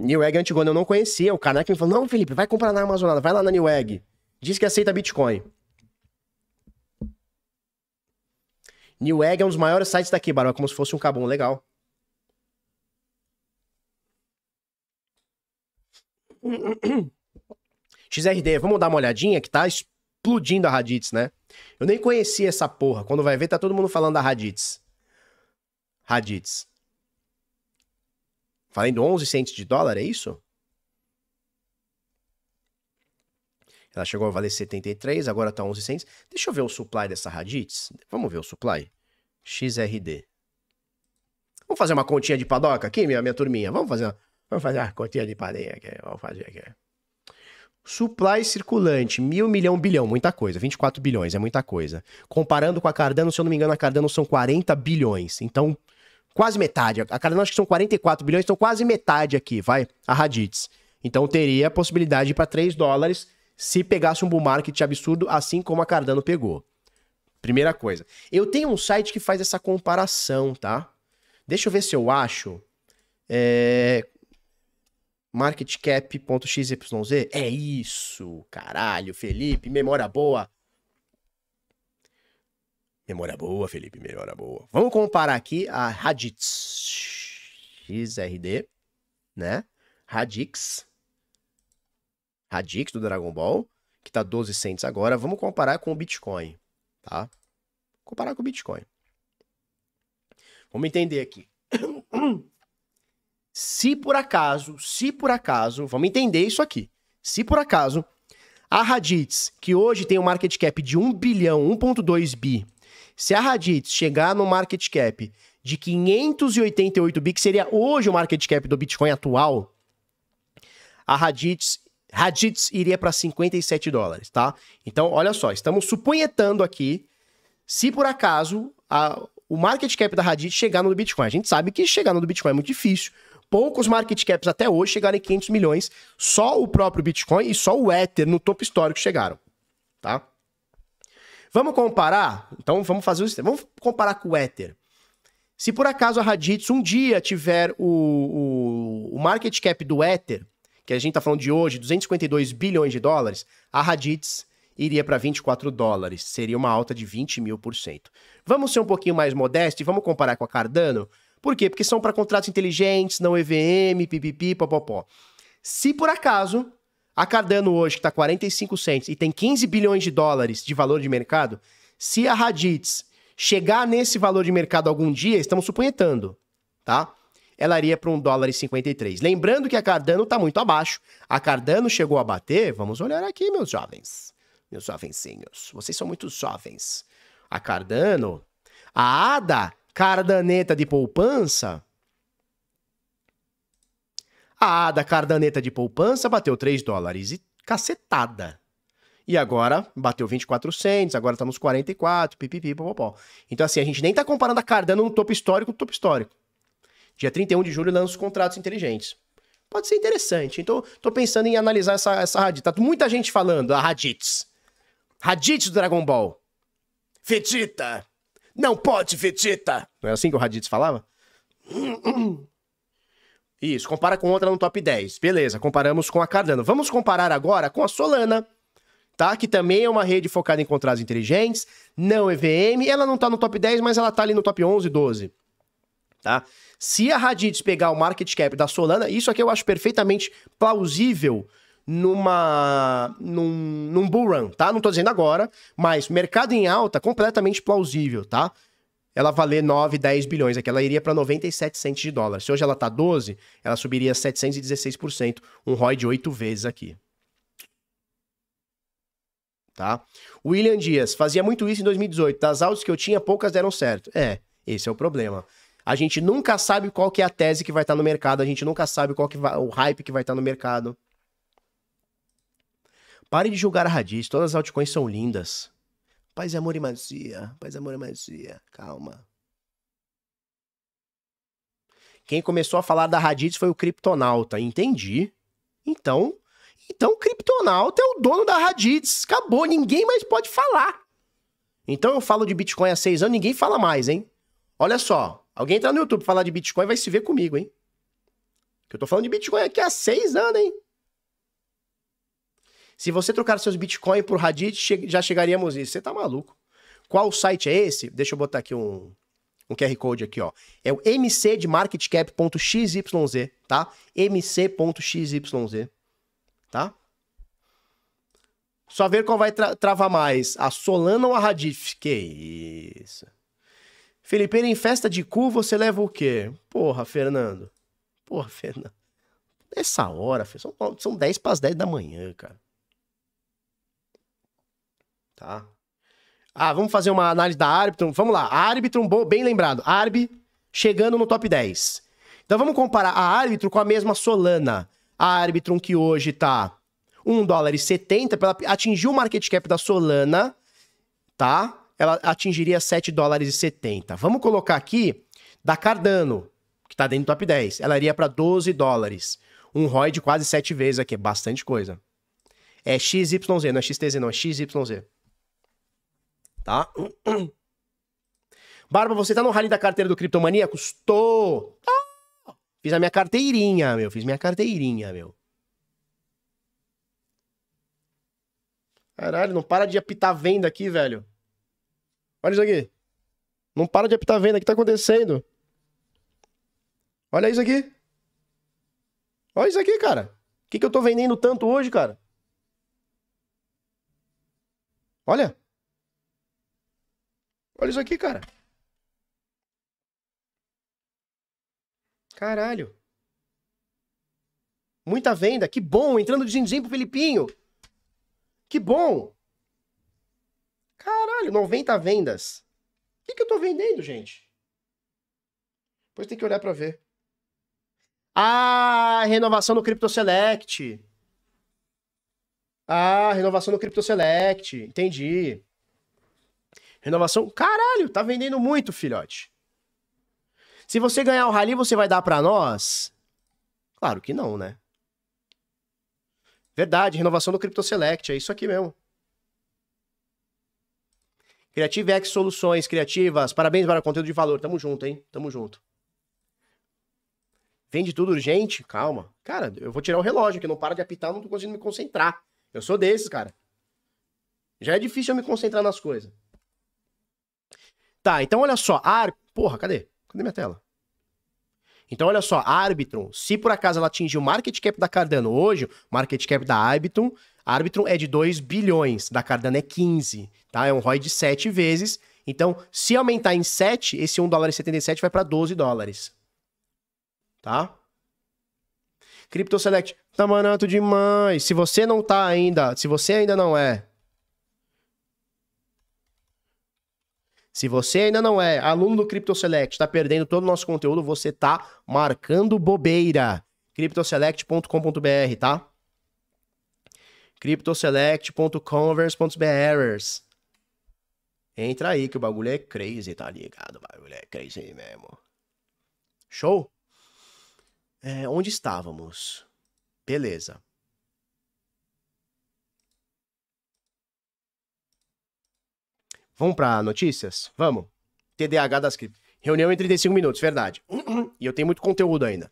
Newegg Antigona eu não conhecia. O Kanak me falou: não, Felipe, vai comprar na Amazonada, vai lá na Newegg. Diz que aceita Bitcoin. Newegg é um dos maiores sites daqui, Barão. É como se fosse um cabum legal. XRD, vamos dar uma olhadinha que tá explodindo a Raditz, né? Eu nem conhecia essa porra. Quando vai ver, tá todo mundo falando da Raditz. Raditz. Valendo 11 centos de dólar, é isso? Ela chegou a valer 73, agora tá 11 centos. Deixa eu ver o supply dessa Raditz. Vamos ver o supply. XRD. Vamos fazer uma continha de padoca aqui, minha, minha turminha? Vamos fazer uma, vamos fazer uma continha de padeia aqui. Vamos fazer aqui. Supply circulante, mil, milhão, bilhão, muita coisa. 24 bilhões, é muita coisa. Comparando com a Cardano, se eu não me engano, a Cardano são 40 bilhões. Então, quase metade. A Cardano acho que são 44 bilhões, então quase metade aqui, vai, a Raditz. Então teria a possibilidade para 3 dólares se pegasse um bull market absurdo, assim como a Cardano pegou. Primeira coisa. Eu tenho um site que faz essa comparação, tá? Deixa eu ver se eu acho. É... Marketcap.xyz. É isso, caralho, Felipe, memória boa. Memória boa, Felipe, memória boa. Vamos comparar aqui a Radix XRD, né? Radix. Radix do Dragon Ball, que tá 12 cents agora. Vamos comparar com o Bitcoin, tá? Comparar com o Bitcoin. Vamos entender aqui. [clears throat] Se por acaso, se por acaso, vamos entender isso aqui. Se por acaso a Raditz, que hoje tem um market cap de 1 bilhão, 1.2 bi, se a Raditz chegar no market cap de 588 bi, que seria hoje o market cap do Bitcoin atual, a Raditz, Raditz iria para 57 dólares, tá? Então, olha só, estamos suponhetando aqui, se por acaso a, o market cap da Raditz chegar no do Bitcoin. A gente sabe que chegar no do Bitcoin é muito difícil, poucos market caps até hoje chegaram em 500 milhões. Só o próprio Bitcoin e só o Ether no topo histórico chegaram, tá? Vamos comparar? Então vamos fazer o Vamos comparar com o Ether. Se por acaso a Raditz um dia tiver o, o, o market cap do Ether, que a gente está falando de hoje, 252 bilhões de dólares, a Raditz iria para 24 dólares. Seria uma alta de 20 mil por cento. Vamos ser um pouquinho mais modesto e vamos comparar com a Cardano? Por quê? Porque são para contratos inteligentes, não EVM, pipipi, popopó. Se por acaso a Cardano hoje, que está 45 centos e tem 15 bilhões de dólares de valor de mercado, se a Raditz chegar nesse valor de mercado algum dia, estamos suponhetando, tá? Ela iria para um dólar e 53. Lembrando que a Cardano está muito abaixo. A Cardano chegou a bater, vamos olhar aqui, meus jovens. Meus jovencinhos. Vocês são muito jovens. A Cardano, a ADA cardaneta de poupança, a da cardaneta de poupança bateu 3 dólares e cacetada. E agora bateu 24 centos, agora estamos 44, pipipi, popopó. Então, assim, a gente nem tá comparando a Cardano no topo histórico com o topo histórico. Dia 31 de julho lança os contratos inteligentes. Pode ser interessante. Então, tô pensando em analisar essa, essa Raditz. Tá muita gente falando, a Raditz. Raditz do Dragon Ball. Vegeta. Não pode, Vegeta! Não é assim que o Raditz falava? [clears throat] Isso, compara com outra no top 10. Beleza, comparamos com a Cardano. Vamos comparar agora com a Solana, tá? Que também é uma rede focada em contratos inteligentes, não EVM. Ela não tá no top 10, mas ela tá ali no top 11, 12. Tá? Se a Raditz pegar o market cap da Solana, isso aqui eu acho perfeitamente plausível numa num, num bull run, tá? Não tô dizendo agora, mas mercado em alta completamente plausível, tá? Ela valer 9, 10 bilhões, aqui ela iria para 97 centos de dólar. Se hoje ela tá 12, ela subiria 716%, um ROI de 8 vezes aqui. Tá? William Dias, fazia muito isso em 2018. Das aulas que eu tinha, poucas deram certo. É, esse é o problema. A gente nunca sabe qual que é a tese que vai estar tá no mercado, a gente nunca sabe qual que vai, o hype que vai estar tá no mercado. Pare de julgar a Radis, todas as altcoins são lindas. Paz, amor e magia, paz, amor e magia, calma. Quem começou a falar da Raditz foi o Kryptonauta, entendi. Então, então o Kryptonauta é o dono da Raditz. Acabou, ninguém mais pode falar. Então eu falo de Bitcoin há seis anos, ninguém fala mais, hein? Olha só, alguém entrar no YouTube falar de Bitcoin vai se ver comigo, hein? Que eu tô falando de Bitcoin aqui há seis anos, hein? Se você trocar seus Bitcoin por Hadid, já chegaríamos nisso. Você tá maluco. Qual site é esse? Deixa eu botar aqui um, um QR Code aqui, ó. É o mc de marketcap.xyz, tá? mc.xyz, tá? Só ver qual vai tra travar mais, a Solana ou a Radif. Que isso. Felipe, em festa de cu você leva o quê? Porra, Fernando. Porra, Fernando. Nessa hora, são, são 10 para as 10 da manhã, cara. Tá? Ah, vamos fazer uma análise da Arbitrum. Vamos lá. A Arbitrum, bem lembrado. Arb chegando no top 10. Então vamos comparar a Arbitrum com a mesma Solana. A Arbitrum que hoje tá 1 dólar e 70, para atingir o market cap da Solana, tá? Ela atingiria 7 dólares e 70. Vamos colocar aqui da Cardano, que tá dentro do top 10. Ela iria para 12 dólares. Um ROI de quase 7 vezes aqui, é bastante coisa. É XYZ, não é XTZ não, é XYZ. Tá? [clears throat] Barba, você tá no rally da carteira do Criptomaníacos? Estou! Fiz a minha carteirinha, meu. Fiz minha carteirinha, meu. Caralho, não para de apitar venda aqui, velho. Olha isso aqui. Não para de apitar venda. O que tá acontecendo? Olha isso aqui. Olha isso aqui, cara. O que, que eu tô vendendo tanto hoje, cara? Olha. Olha isso aqui, cara. Caralho. Muita venda. Que bom. Entrando de zinzinho pro Felipinho. Que bom! Caralho, 90 vendas. O que, que eu tô vendendo, gente? Depois tem que olhar para ver. Ah, renovação no Crypto Select. Ah, renovação no Crypto Select. Entendi. Renovação. Caralho, tá vendendo muito, filhote. Se você ganhar o rally, você vai dar para nós? Claro que não, né? Verdade, renovação do Crypto Select, é isso aqui mesmo. Creative X Soluções Criativas, parabéns para o conteúdo de valor. Tamo junto, hein? Tamo junto. Vende tudo urgente? Calma. Cara, eu vou tirar o relógio, que não para de apitar, não tô conseguindo me concentrar. Eu sou desses, cara. Já é difícil eu me concentrar nas coisas. Tá, então olha só. Ar... Porra, cadê? Cadê minha tela? Então, olha só, a Arbitrum, se por acaso ela atingir o market cap da Cardano hoje, market cap da Arbitrum, a Arbitrum é de 2 bilhões, da Cardano é 15, tá? É um ROI de 7 vezes. Então, se aumentar em 7, esse 1 dólar e 77 vai para 12 dólares. Tá? Crypto Select, tá barato demais. Se você não tá ainda, se você ainda não é Se você ainda não é aluno do Crypto Select, está perdendo todo o nosso conteúdo, você está marcando bobeira. cryptoselect.com.br, tá? cryptoselect.converse.br Entra aí que o bagulho é crazy, tá ligado? O bagulho é crazy mesmo. Show? É, onde estávamos? Beleza. Vamos para notícias? Vamos. TDAH das cripto. Reunião em 35 minutos, verdade. [clears throat] E eu tenho muito conteúdo ainda.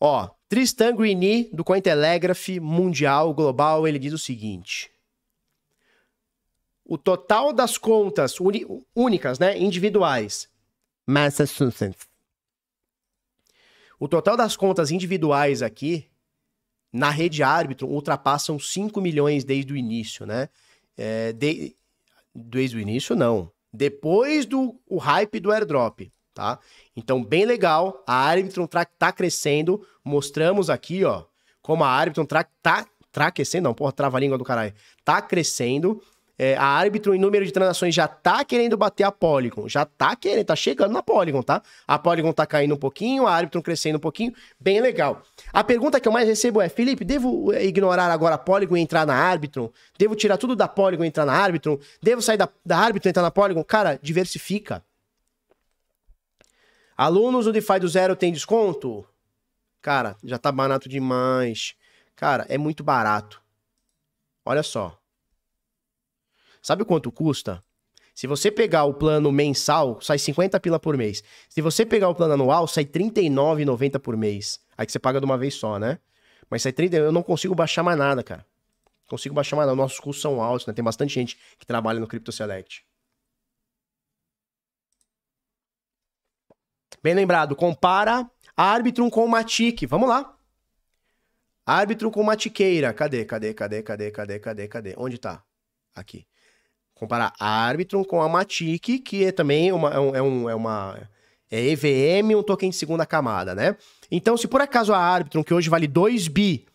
Ó, Tristan do Cointelegraph Mundial Global, ele diz o seguinte. O total das contas únicas, né, individuais, Massachusetts. O total das contas individuais aqui, na rede árbitro, ultrapassam 5 milhões desde o início, né? É, de, desde o início, não. Depois do o hype do airdrop, tá? Então, bem legal. A Arbitrum tá, tá crescendo. Mostramos aqui, ó, como a Arbitrum tá, tá, tá crescendo. Não, porra, trava a língua do caralho. Tá crescendo. É, a árbitro em número de transações já tá querendo bater a Polygon, já tá querendo, tá chegando na Polygon, tá? A Polygon tá caindo um pouquinho, a árbitro crescendo um pouquinho, bem legal. A pergunta que eu mais recebo é, Felipe, devo eh, ignorar agora a Polygon e entrar na árbitro? Devo tirar tudo da Polygon e entrar na árbitro? Devo sair da, da árbitro e entrar na Polygon? Cara, diversifica. Alunos do DeFi do zero tem desconto? Cara, já tá barato demais. Cara, é muito barato. Olha só. Sabe quanto custa? Se você pegar o plano mensal, sai 50 pila por mês. Se você pegar o plano anual, sai 39,90 por mês. Aí que você paga de uma vez só, né? Mas sai 30, eu não consigo baixar mais nada, cara. Consigo baixar mais nada. Nossos custos são altos, né? Tem bastante gente que trabalha no Crypto Select. Bem lembrado, compara Arbitrum com Matic. Vamos lá. Árbitro com Matiqueira. Cadê, cadê, cadê, cadê, cadê, cadê, cadê? Onde tá? Aqui. Comparar Arbitrum com a Matic, que é também uma, é, um, é, é uma é EVM, um token de segunda camada, né? Então, se por acaso a Arbitrum, que hoje vale 2 bi,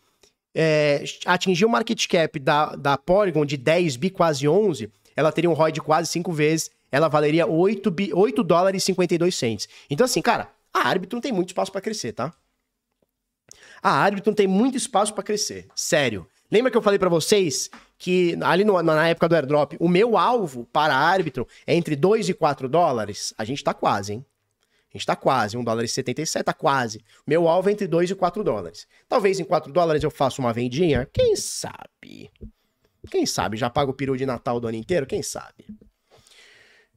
é, atingir o market cap da, da Polygon de 10 bi, quase 11, ela teria um ROI de quase 5 vezes, ela valeria 8, bi, 8 dólares e 52 cents. Então, assim, cara, a Arbitrum tem muito espaço para crescer, tá? A Arbitrum tem muito espaço para crescer, sério. Lembra que eu falei para vocês que ali no, na época do airdrop, o meu alvo para a Arbitrum é entre 2 e 4 dólares? A gente tá quase, hein? A gente tá quase, 1 dólar e 77, tá quase. Meu alvo é entre 2 e 4 dólares. Talvez em 4 dólares eu faça uma vendinha, quem sabe? Quem sabe? Já pago o peru de Natal do ano inteiro? Quem sabe?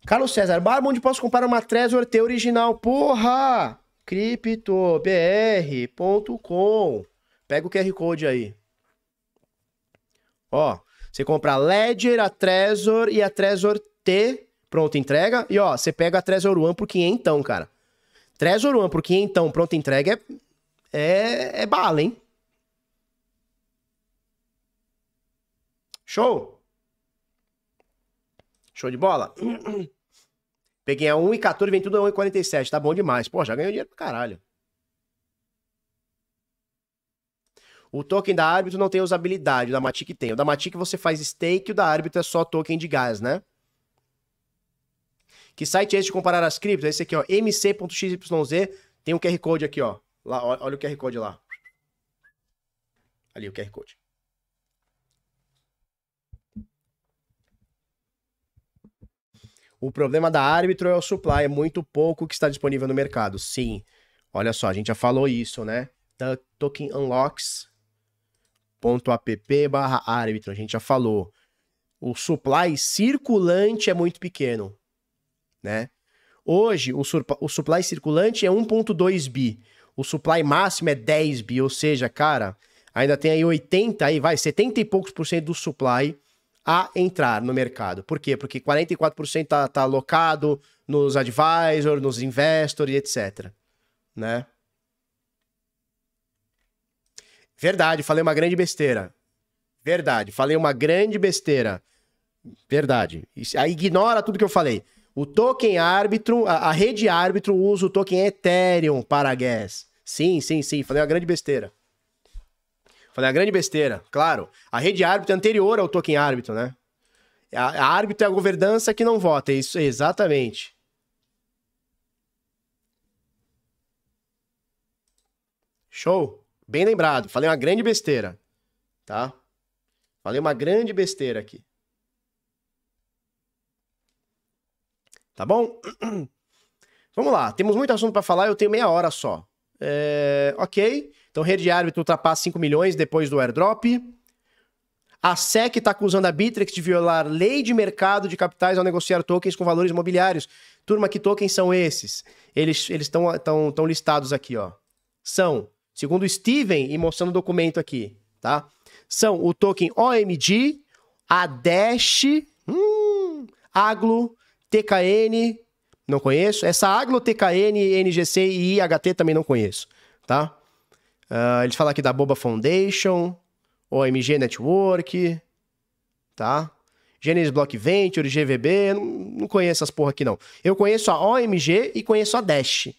Carlos César, Barba, onde posso comprar uma Trezor T original? Porra! criptobr.com. Pega o QR Code aí. Ó, você compra a Ledger, a Trezor e a Trezor T. Pronto, entrega. E ó, você pega a Trezor One por 500, cara. Trezor One por 500, pronto, entrega é, é, é bala, hein? Show? Show de bola? [clears throat] Peguei a 1,14 e vem tudo a 1,47. Tá bom demais. Pô, já ganhou dinheiro pra caralho. O token da árbitro não tem usabilidade, o da Matic tem. O da Matic você faz stake, o da árbitro é só token de gás, né? Que site é esse de comparar as criptos? Esse aqui, ó, mc.xyz. Tem um QR Code aqui, ó. Lá, olha o QR Code lá. Ali o QR Code. O problema da árbitro é o supply, é muito pouco que está disponível no mercado. Sim. Olha só, a gente já falou isso, né? Token unlocks.app barra árbitro, a gente já falou. O supply circulante é muito pequeno, né? Hoje, o, o supply circulante é 1.2 bi. O supply máximo é 10 bi, ou seja, cara, ainda tem aí 80, aí vai, 70 e poucos por cento do supply a entrar no mercado. Por quê? Porque 44% está tá alocado nos advisors, nos investors e etc. Né? Verdade, falei uma grande besteira. Verdade, falei uma grande besteira. Verdade. Aí ignora tudo que eu falei. O token árbitro, a, a rede árbitro usa o token Ethereum para gas. Sim, sim, sim. Falei uma grande besteira. Falei, a grande besteira, claro. A rede árbitro é anterior ao token árbitro, né? A, a árbitro é a governança que não vota, é isso, exatamente. Show? Bem lembrado. Falei uma grande besteira, tá? Falei uma grande besteira aqui. Tá bom? [clears throat] Vamos lá. Temos muito assunto para falar. Eu tenho meia hora só. É... Ok. Então, rede árbitro ultrapassa 5 milhões depois do airdrop. A SEC está acusando a Bittrex de violar lei de mercado de capitais ao negociar tokens com valores imobiliários. Turma, que tokens são esses? Eles estão tão, tão listados aqui, ó. São, segundo o Steven, e mostrando o documento aqui, tá? São o token OMG, ADASH, hum, Aglo, TKN, não conheço. Essa Aglo, TKN, NGC e IHT também não conheço, tá? Uh, eles falam aqui da Boba Foundation, OMG Network, tá? Genesis Block Venture, GVB, não, não conheço essas porra aqui não. Eu conheço a OMG e conheço a Dash.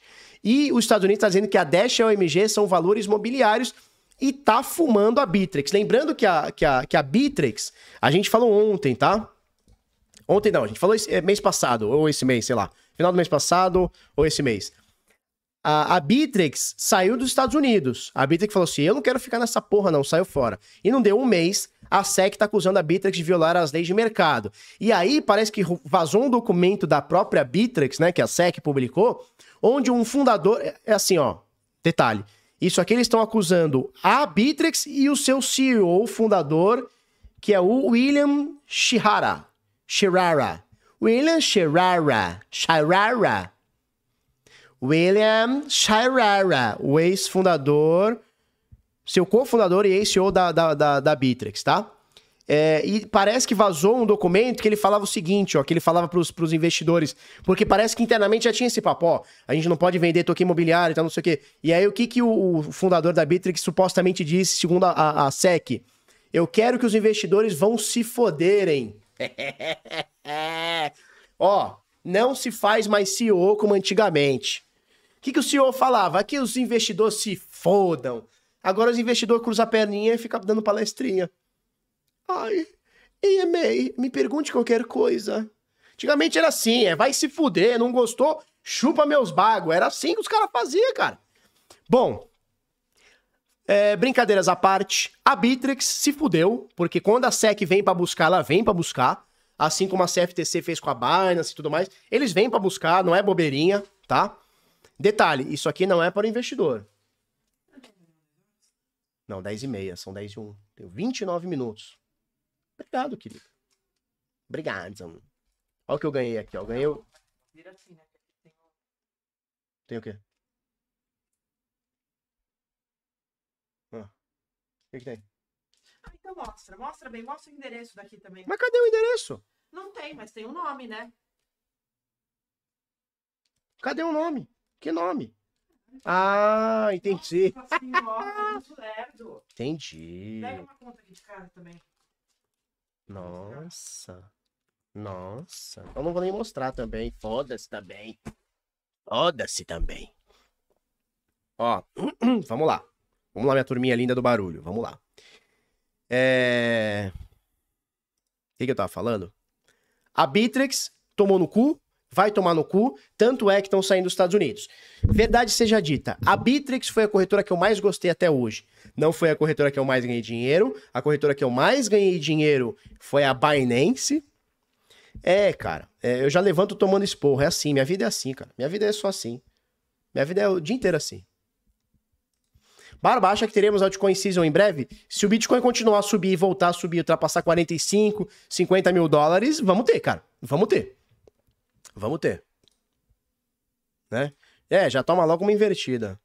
E os Estados Unidos está dizendo que a Dash e a OMG são valores mobiliários e tá fumando a Bittrex. Lembrando que a, que a, que a Bittrex, a gente falou ontem, tá? Ontem não, a gente falou esse, é, mês passado, ou esse mês, sei lá. Final do mês passado, ou esse mês a, a saiu dos Estados Unidos. A Bittrex falou assim: eu não quero ficar nessa porra, não, saiu fora. E não deu um mês, a SEC tá acusando a Bittrex de violar as leis de mercado. E aí parece que vazou um documento da própria Bittrex, né, que a SEC publicou, onde um fundador. É, é assim, ó. Detalhe. Isso aqui eles estão acusando a Bittrex e o seu CEO, fundador, que é o William Shihara. Shirara. William Sherrara. Sherrara. William Sherrara, o ex-fundador, seu cofundador e ex-CEO da, da, da, da tá? É, e parece que vazou um documento que ele falava o seguinte, ó, que ele falava para os investidores, porque parece que internamente já tinha esse papo, ó, a gente não pode vender toque imobiliário e tal, não sei o quê. E aí o que, que o, o fundador da Bittrex supostamente disse, segundo a, a, a SEC? Eu quero que os investidores vão se foderem. [laughs] ó, não se faz mais CEO como antigamente. Que, que o senhor falava? Que os investidores se fodam. Agora os investidores cruzam a perninha e ficam dando palestrinha. Ai, EMA, me pergunte qualquer coisa. Antigamente era assim, é vai se fuder, não gostou, chupa meus bagos. Era assim que os caras faziam, cara. Bom, é, brincadeiras à parte, a Bittrex se fudeu, porque quando a SEC vem para buscar, ela vem para buscar, assim como a CFTC fez com a Binance e tudo mais, eles vêm para buscar, não é bobeirinha, tá? Detalhe, isso aqui não é para o investidor. Não, 10 e meia, são 10 e 1. Tenho 29 minutos. Obrigado, querido. Obrigado. Olha o que eu ganhei aqui, ó. Eu ganhei. O... Tem o quê? Ah. O que, que tem? Ah, então mostra. Mostra bem. Mostra o endereço daqui também. Mas cadê o endereço? Não tem, mas tem um nome, né? Cadê o nome? Que nome? Ah, entendi. Senhora, entendi. Pega uma conta aqui de casa também. Nossa. Nossa. Eu não vou nem mostrar também. Foda-se também. Foda-se também. Ó, [clears throat] vamos lá. Vamos lá, minha turminha linda do barulho. Vamos lá. É... O que, que eu tava falando? A Bittrex tomou no cu, vai tomar no cu, tanto é que estão saindo dos Estados Unidos. Verdade seja dita, a Bittrex foi a corretora que eu mais gostei até hoje. Não foi a corretora que eu mais ganhei dinheiro, a corretora que eu mais ganhei dinheiro foi a Binance. É, cara, é, eu já levanto tomando esporro, é assim, minha vida é assim, cara. Minha vida é só assim. Minha vida é o dia inteiro assim. Barba acha que teremos altcoin season em breve? Se o Bitcoin continuar a subir e voltar a subir, ultrapassar 45, 50 mil dólares, vamos ter, cara. Vamos ter. Vamos ter. Né? É, já toma logo uma invertida.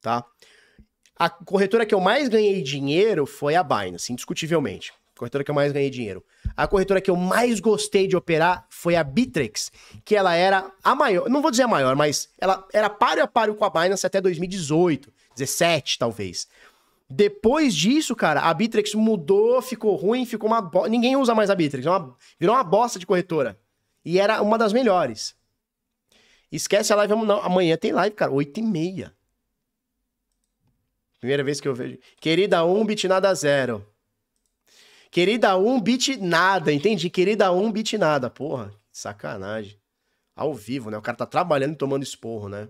Tá? A corretora que eu mais ganhei dinheiro foi a Binance, indiscutivelmente. A corretora que eu mais ganhei dinheiro. A corretora que eu mais gostei de operar foi a Bittrex, que ela era a maior, não vou dizer a maior, mas ela era páreo a páreo com a Binance até 2018, 17 talvez. Depois disso, cara, a Bittrex mudou, ficou ruim, ficou uma bo... Ninguém usa mais a Bittrex, é uma... virou uma bosta de corretora. E era uma das melhores. Esquece a live, não. Amanhã tem live, cara, 8 e meia. Primeira vez que eu vejo. Querida 1, bit nada zero. Querida 1, bit nada, entendi. Querida 1, bit nada. Porra, sacanagem. Ao vivo, né? O cara tá trabalhando e tomando esporro, né?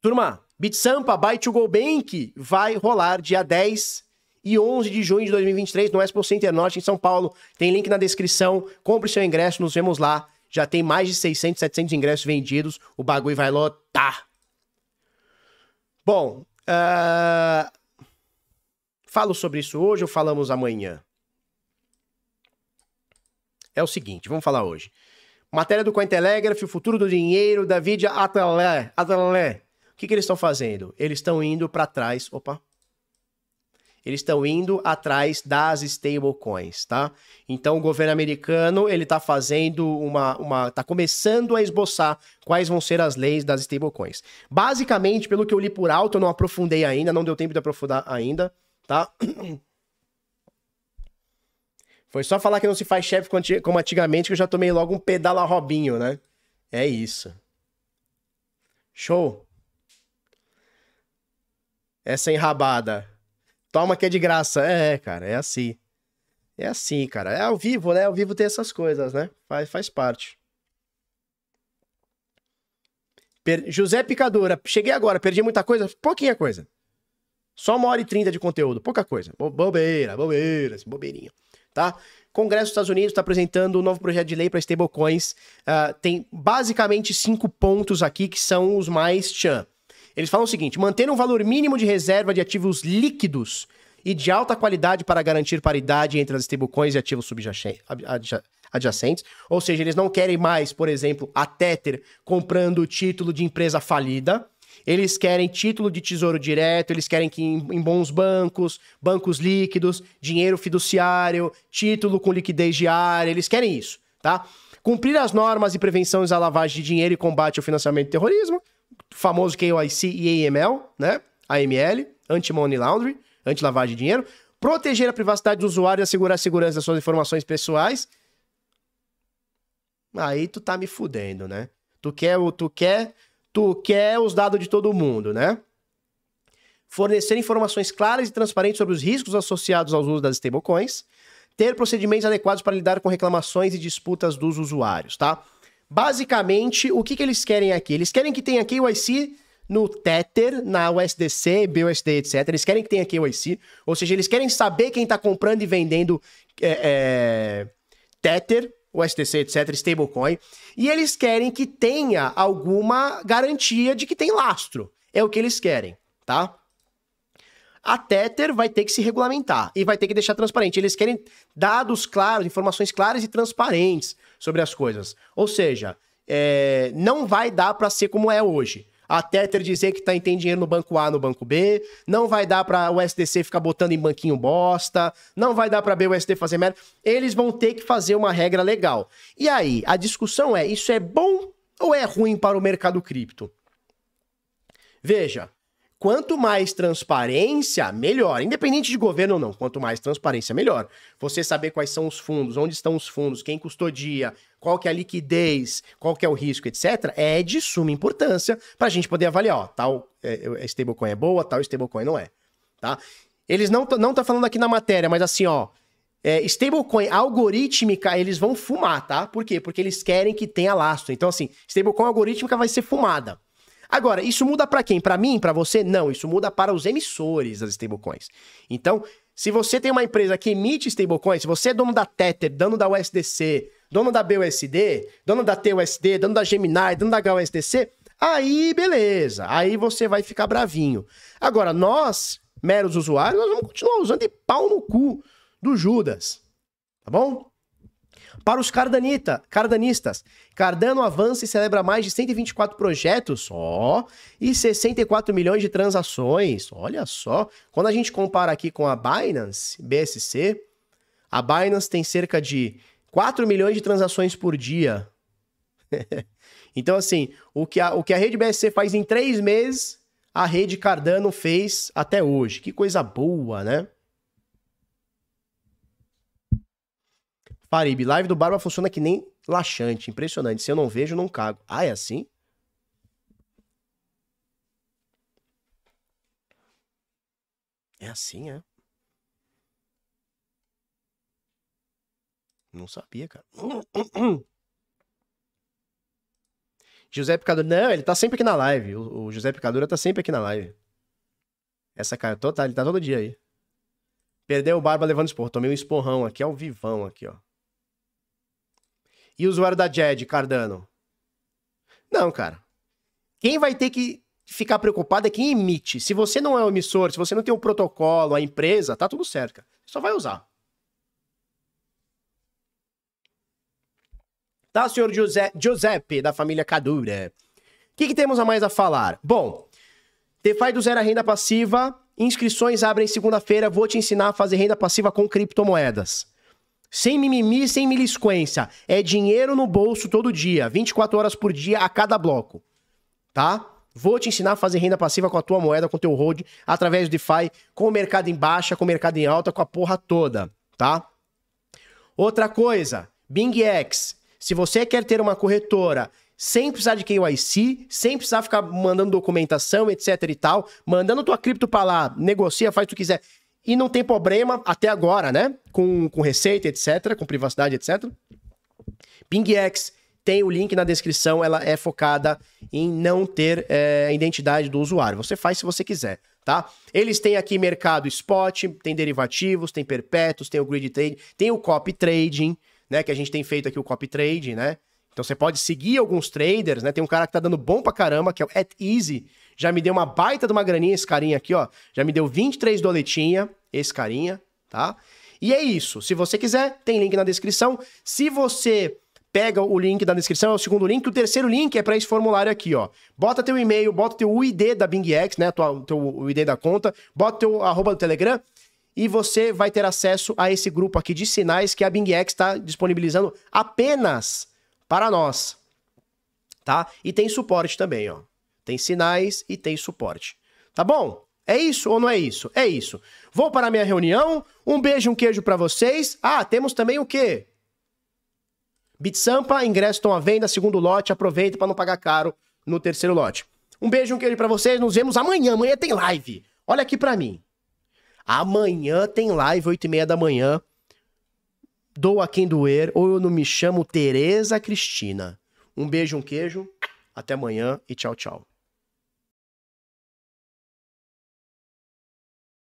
Turma, BitSampa Buy to Go Bank vai rolar dia 10 e 11 de junho de 2023 no Expo Center Norte em São Paulo. Tem link na descrição. Compre seu ingresso, nos vemos lá. Já tem mais de 600, 700 ingressos vendidos. O bagulho vai lotar. Bom, uh... falo sobre isso hoje ou falamos amanhã? É o seguinte, vamos falar hoje. Matéria do Cointelegraph, o futuro do dinheiro, David Atalé. Atalé que, que eles estão fazendo? Eles estão indo para trás. Opa. Eles estão indo atrás das stablecoins, tá? Então o governo americano ele está fazendo uma, uma, está começando a esboçar quais vão ser as leis das stablecoins. Basicamente, pelo que eu li por alto, eu não aprofundei ainda, não deu tempo de aprofundar ainda, tá? [coughs] Foi só falar que não se faz chefe como antigamente que eu já tomei logo um pedala Robinho, né? É isso. Show. Essa enrabada. Toma que é de graça. É, cara, é assim. É assim, cara. É ao vivo, né? Ao vivo tem essas coisas, né? Faz, faz parte. Per... José Picadora, cheguei agora, perdi muita coisa? Pouquinha coisa. Só uma hora e trinta de conteúdo, pouca coisa. Bo bobeira, bobeira, bobeirinha. Tá? Congresso dos Estados Unidos está apresentando um novo projeto de lei para stablecoins. Uh, tem basicamente cinco pontos aqui que são os mais tchan. Eles falam o seguinte: manter um valor mínimo de reserva de ativos líquidos e de alta qualidade para garantir paridade entre as stablecoins e ativos adjacentes. Ou seja, eles não querem mais, por exemplo, a Tether comprando título de empresa falida. Eles querem título de tesouro direto, eles querem que em, em bons bancos, bancos líquidos, dinheiro fiduciário, título com liquidez diária, eles querem isso, tá? Cumprir as normas de prevenção à lavagem de dinheiro e combate ao financiamento do terrorismo, famoso KYC e AML, né? AML, Anti-Money Laundering, anti-lavagem de dinheiro. Proteger a privacidade do usuário e assegurar a segurança das suas informações pessoais. Aí tu tá me fudendo, né? Tu quer, tu quer, tu quer os dados de todo mundo, né? Fornecer informações claras e transparentes sobre os riscos associados ao uso das stablecoins. Ter procedimentos adequados para lidar com reclamações e disputas dos usuários, tá? Basicamente, o que, que eles querem aqui? Eles querem que tenha KYC no Tether, na USDC, BUSD, etc. Eles querem que tenha KYC, ou seja, eles querem saber quem está comprando e vendendo é, é, Tether, USDC, etc., stablecoin, e eles querem que tenha alguma garantia de que tem lastro. É o que eles querem, tá? A Tether vai ter que se regulamentar e vai ter que deixar transparente. Eles querem dados claros, informações claras e transparentes sobre as coisas. Ou seja, é, não vai dar para ser como é hoje a Tether dizer que tá, tem dinheiro no banco A, no banco B, não vai dar para o SDC ficar botando em banquinho bosta, não vai dar para BUSD fazer merda. Eles vão ter que fazer uma regra legal. E aí, a discussão é, isso é bom ou é ruim para o mercado cripto? Veja, Quanto mais transparência, melhor. Independente de governo ou não, quanto mais transparência, melhor. Você saber quais são os fundos, onde estão os fundos, quem custodia, qual que é a liquidez, qual que é o risco, etc., é de suma importância para a gente poder avaliar, ó, tal é, é, stablecoin é boa, tal stablecoin não é, tá? Eles não não tá falando aqui na matéria, mas assim, ó, é, stablecoin algorítmica, eles vão fumar, tá? Por quê? Porque eles querem que tenha lastro. Então, assim, stablecoin algorítmica vai ser fumada. Agora, isso muda para quem? Para mim, para você? Não, isso muda para os emissores das stablecoins. Então, se você tem uma empresa que emite stablecoins, se você é dono da Tether, dono da USDC, dono da BUSD, dono da TUSD, dono da Gemini, dono da HUSDC, aí beleza, aí você vai ficar bravinho. Agora, nós, meros usuários, nós vamos continuar usando de pau no cu do Judas, tá bom? Para os cardanita, cardanistas, Cardano avança e celebra mais de 124 projetos, ó, e 64 milhões de transações. Olha só. Quando a gente compara aqui com a Binance, BSC, a Binance tem cerca de 4 milhões de transações por dia. [laughs] então, assim, o que, a, o que a rede BSC faz em três meses, a rede Cardano fez até hoje. Que coisa boa, né? Paribe, live do Barba funciona que nem laxante. Impressionante. Se eu não vejo, não cago. Ah, é assim? É assim, é? Não sabia, cara. José Picadura. Não, ele tá sempre aqui na live. O, o José Picadura tá sempre aqui na live. Essa cara, tá, ele tá todo dia aí. Perdeu o Barba levando esporro. Tomei um esporrão aqui, ao vivão aqui, ó. E o usuário da JED, Cardano? Não, cara. Quem vai ter que ficar preocupado é quem emite. Se você não é o emissor, se você não tem um protocolo, a empresa, tá tudo certo, cara. Só vai usar. Tá, senhor Giuseppe, Giuseppe da família Cadura? O que, que temos a mais a falar? Bom, DeFi do Zero a Renda Passiva, inscrições abrem segunda-feira, vou te ensinar a fazer renda passiva com criptomoedas. Sem mimimi, sem milisquência. É dinheiro no bolso todo dia, 24 horas por dia a cada bloco. Tá? Vou te ensinar a fazer renda passiva com a tua moeda, com o teu hold, através do DeFi, com o mercado em baixa, com o mercado em alta, com a porra toda, tá? Outra coisa, BingX. Se você quer ter uma corretora sem precisar de KYC, sem precisar ficar mandando documentação, etc e tal, mandando tua cripto pra lá, negocia, faz o que quiser e não tem problema até agora, né? Com, com receita, etc., com privacidade, etc. PingX tem o link na descrição, ela é focada em não ter é, a identidade do usuário. Você faz se você quiser, tá? Eles têm aqui mercado spot, tem derivativos, tem perpétuos, tem o grid trade, tem o copy trading, né? Que a gente tem feito aqui o copy trade, né? Então você pode seguir alguns traders, né? Tem um cara que tá dando bom pra caramba, que é o At Easy. Já me deu uma baita de uma graninha esse carinha aqui, ó. Já me deu 23 doletinha. esse carinha, tá? E é isso. Se você quiser, tem link na descrição. Se você pega o link da descrição, é o segundo link. O terceiro link é para esse formulário aqui, ó. Bota teu e-mail, bota teu ID da BingX, né? Tua, teu ID da conta, bota teu arroba do Telegram e você vai ter acesso a esse grupo aqui de sinais que a BingX está disponibilizando apenas para nós, tá? E tem suporte também, ó. Tem sinais e tem suporte. Tá bom? É isso ou não é isso? É isso. Vou para a minha reunião. Um beijo, um queijo para vocês. Ah, temos também o quê? Bitsampa, ingressos estão à venda, segundo lote. Aproveita para não pagar caro no terceiro lote. Um beijo, um queijo para vocês. Nos vemos amanhã. Amanhã tem live. Olha aqui para mim. Amanhã tem live, 8 e meia da manhã. Dou a quem doer, ou eu não me chamo Tereza Cristina. Um beijo, um queijo. Até amanhã e tchau, tchau.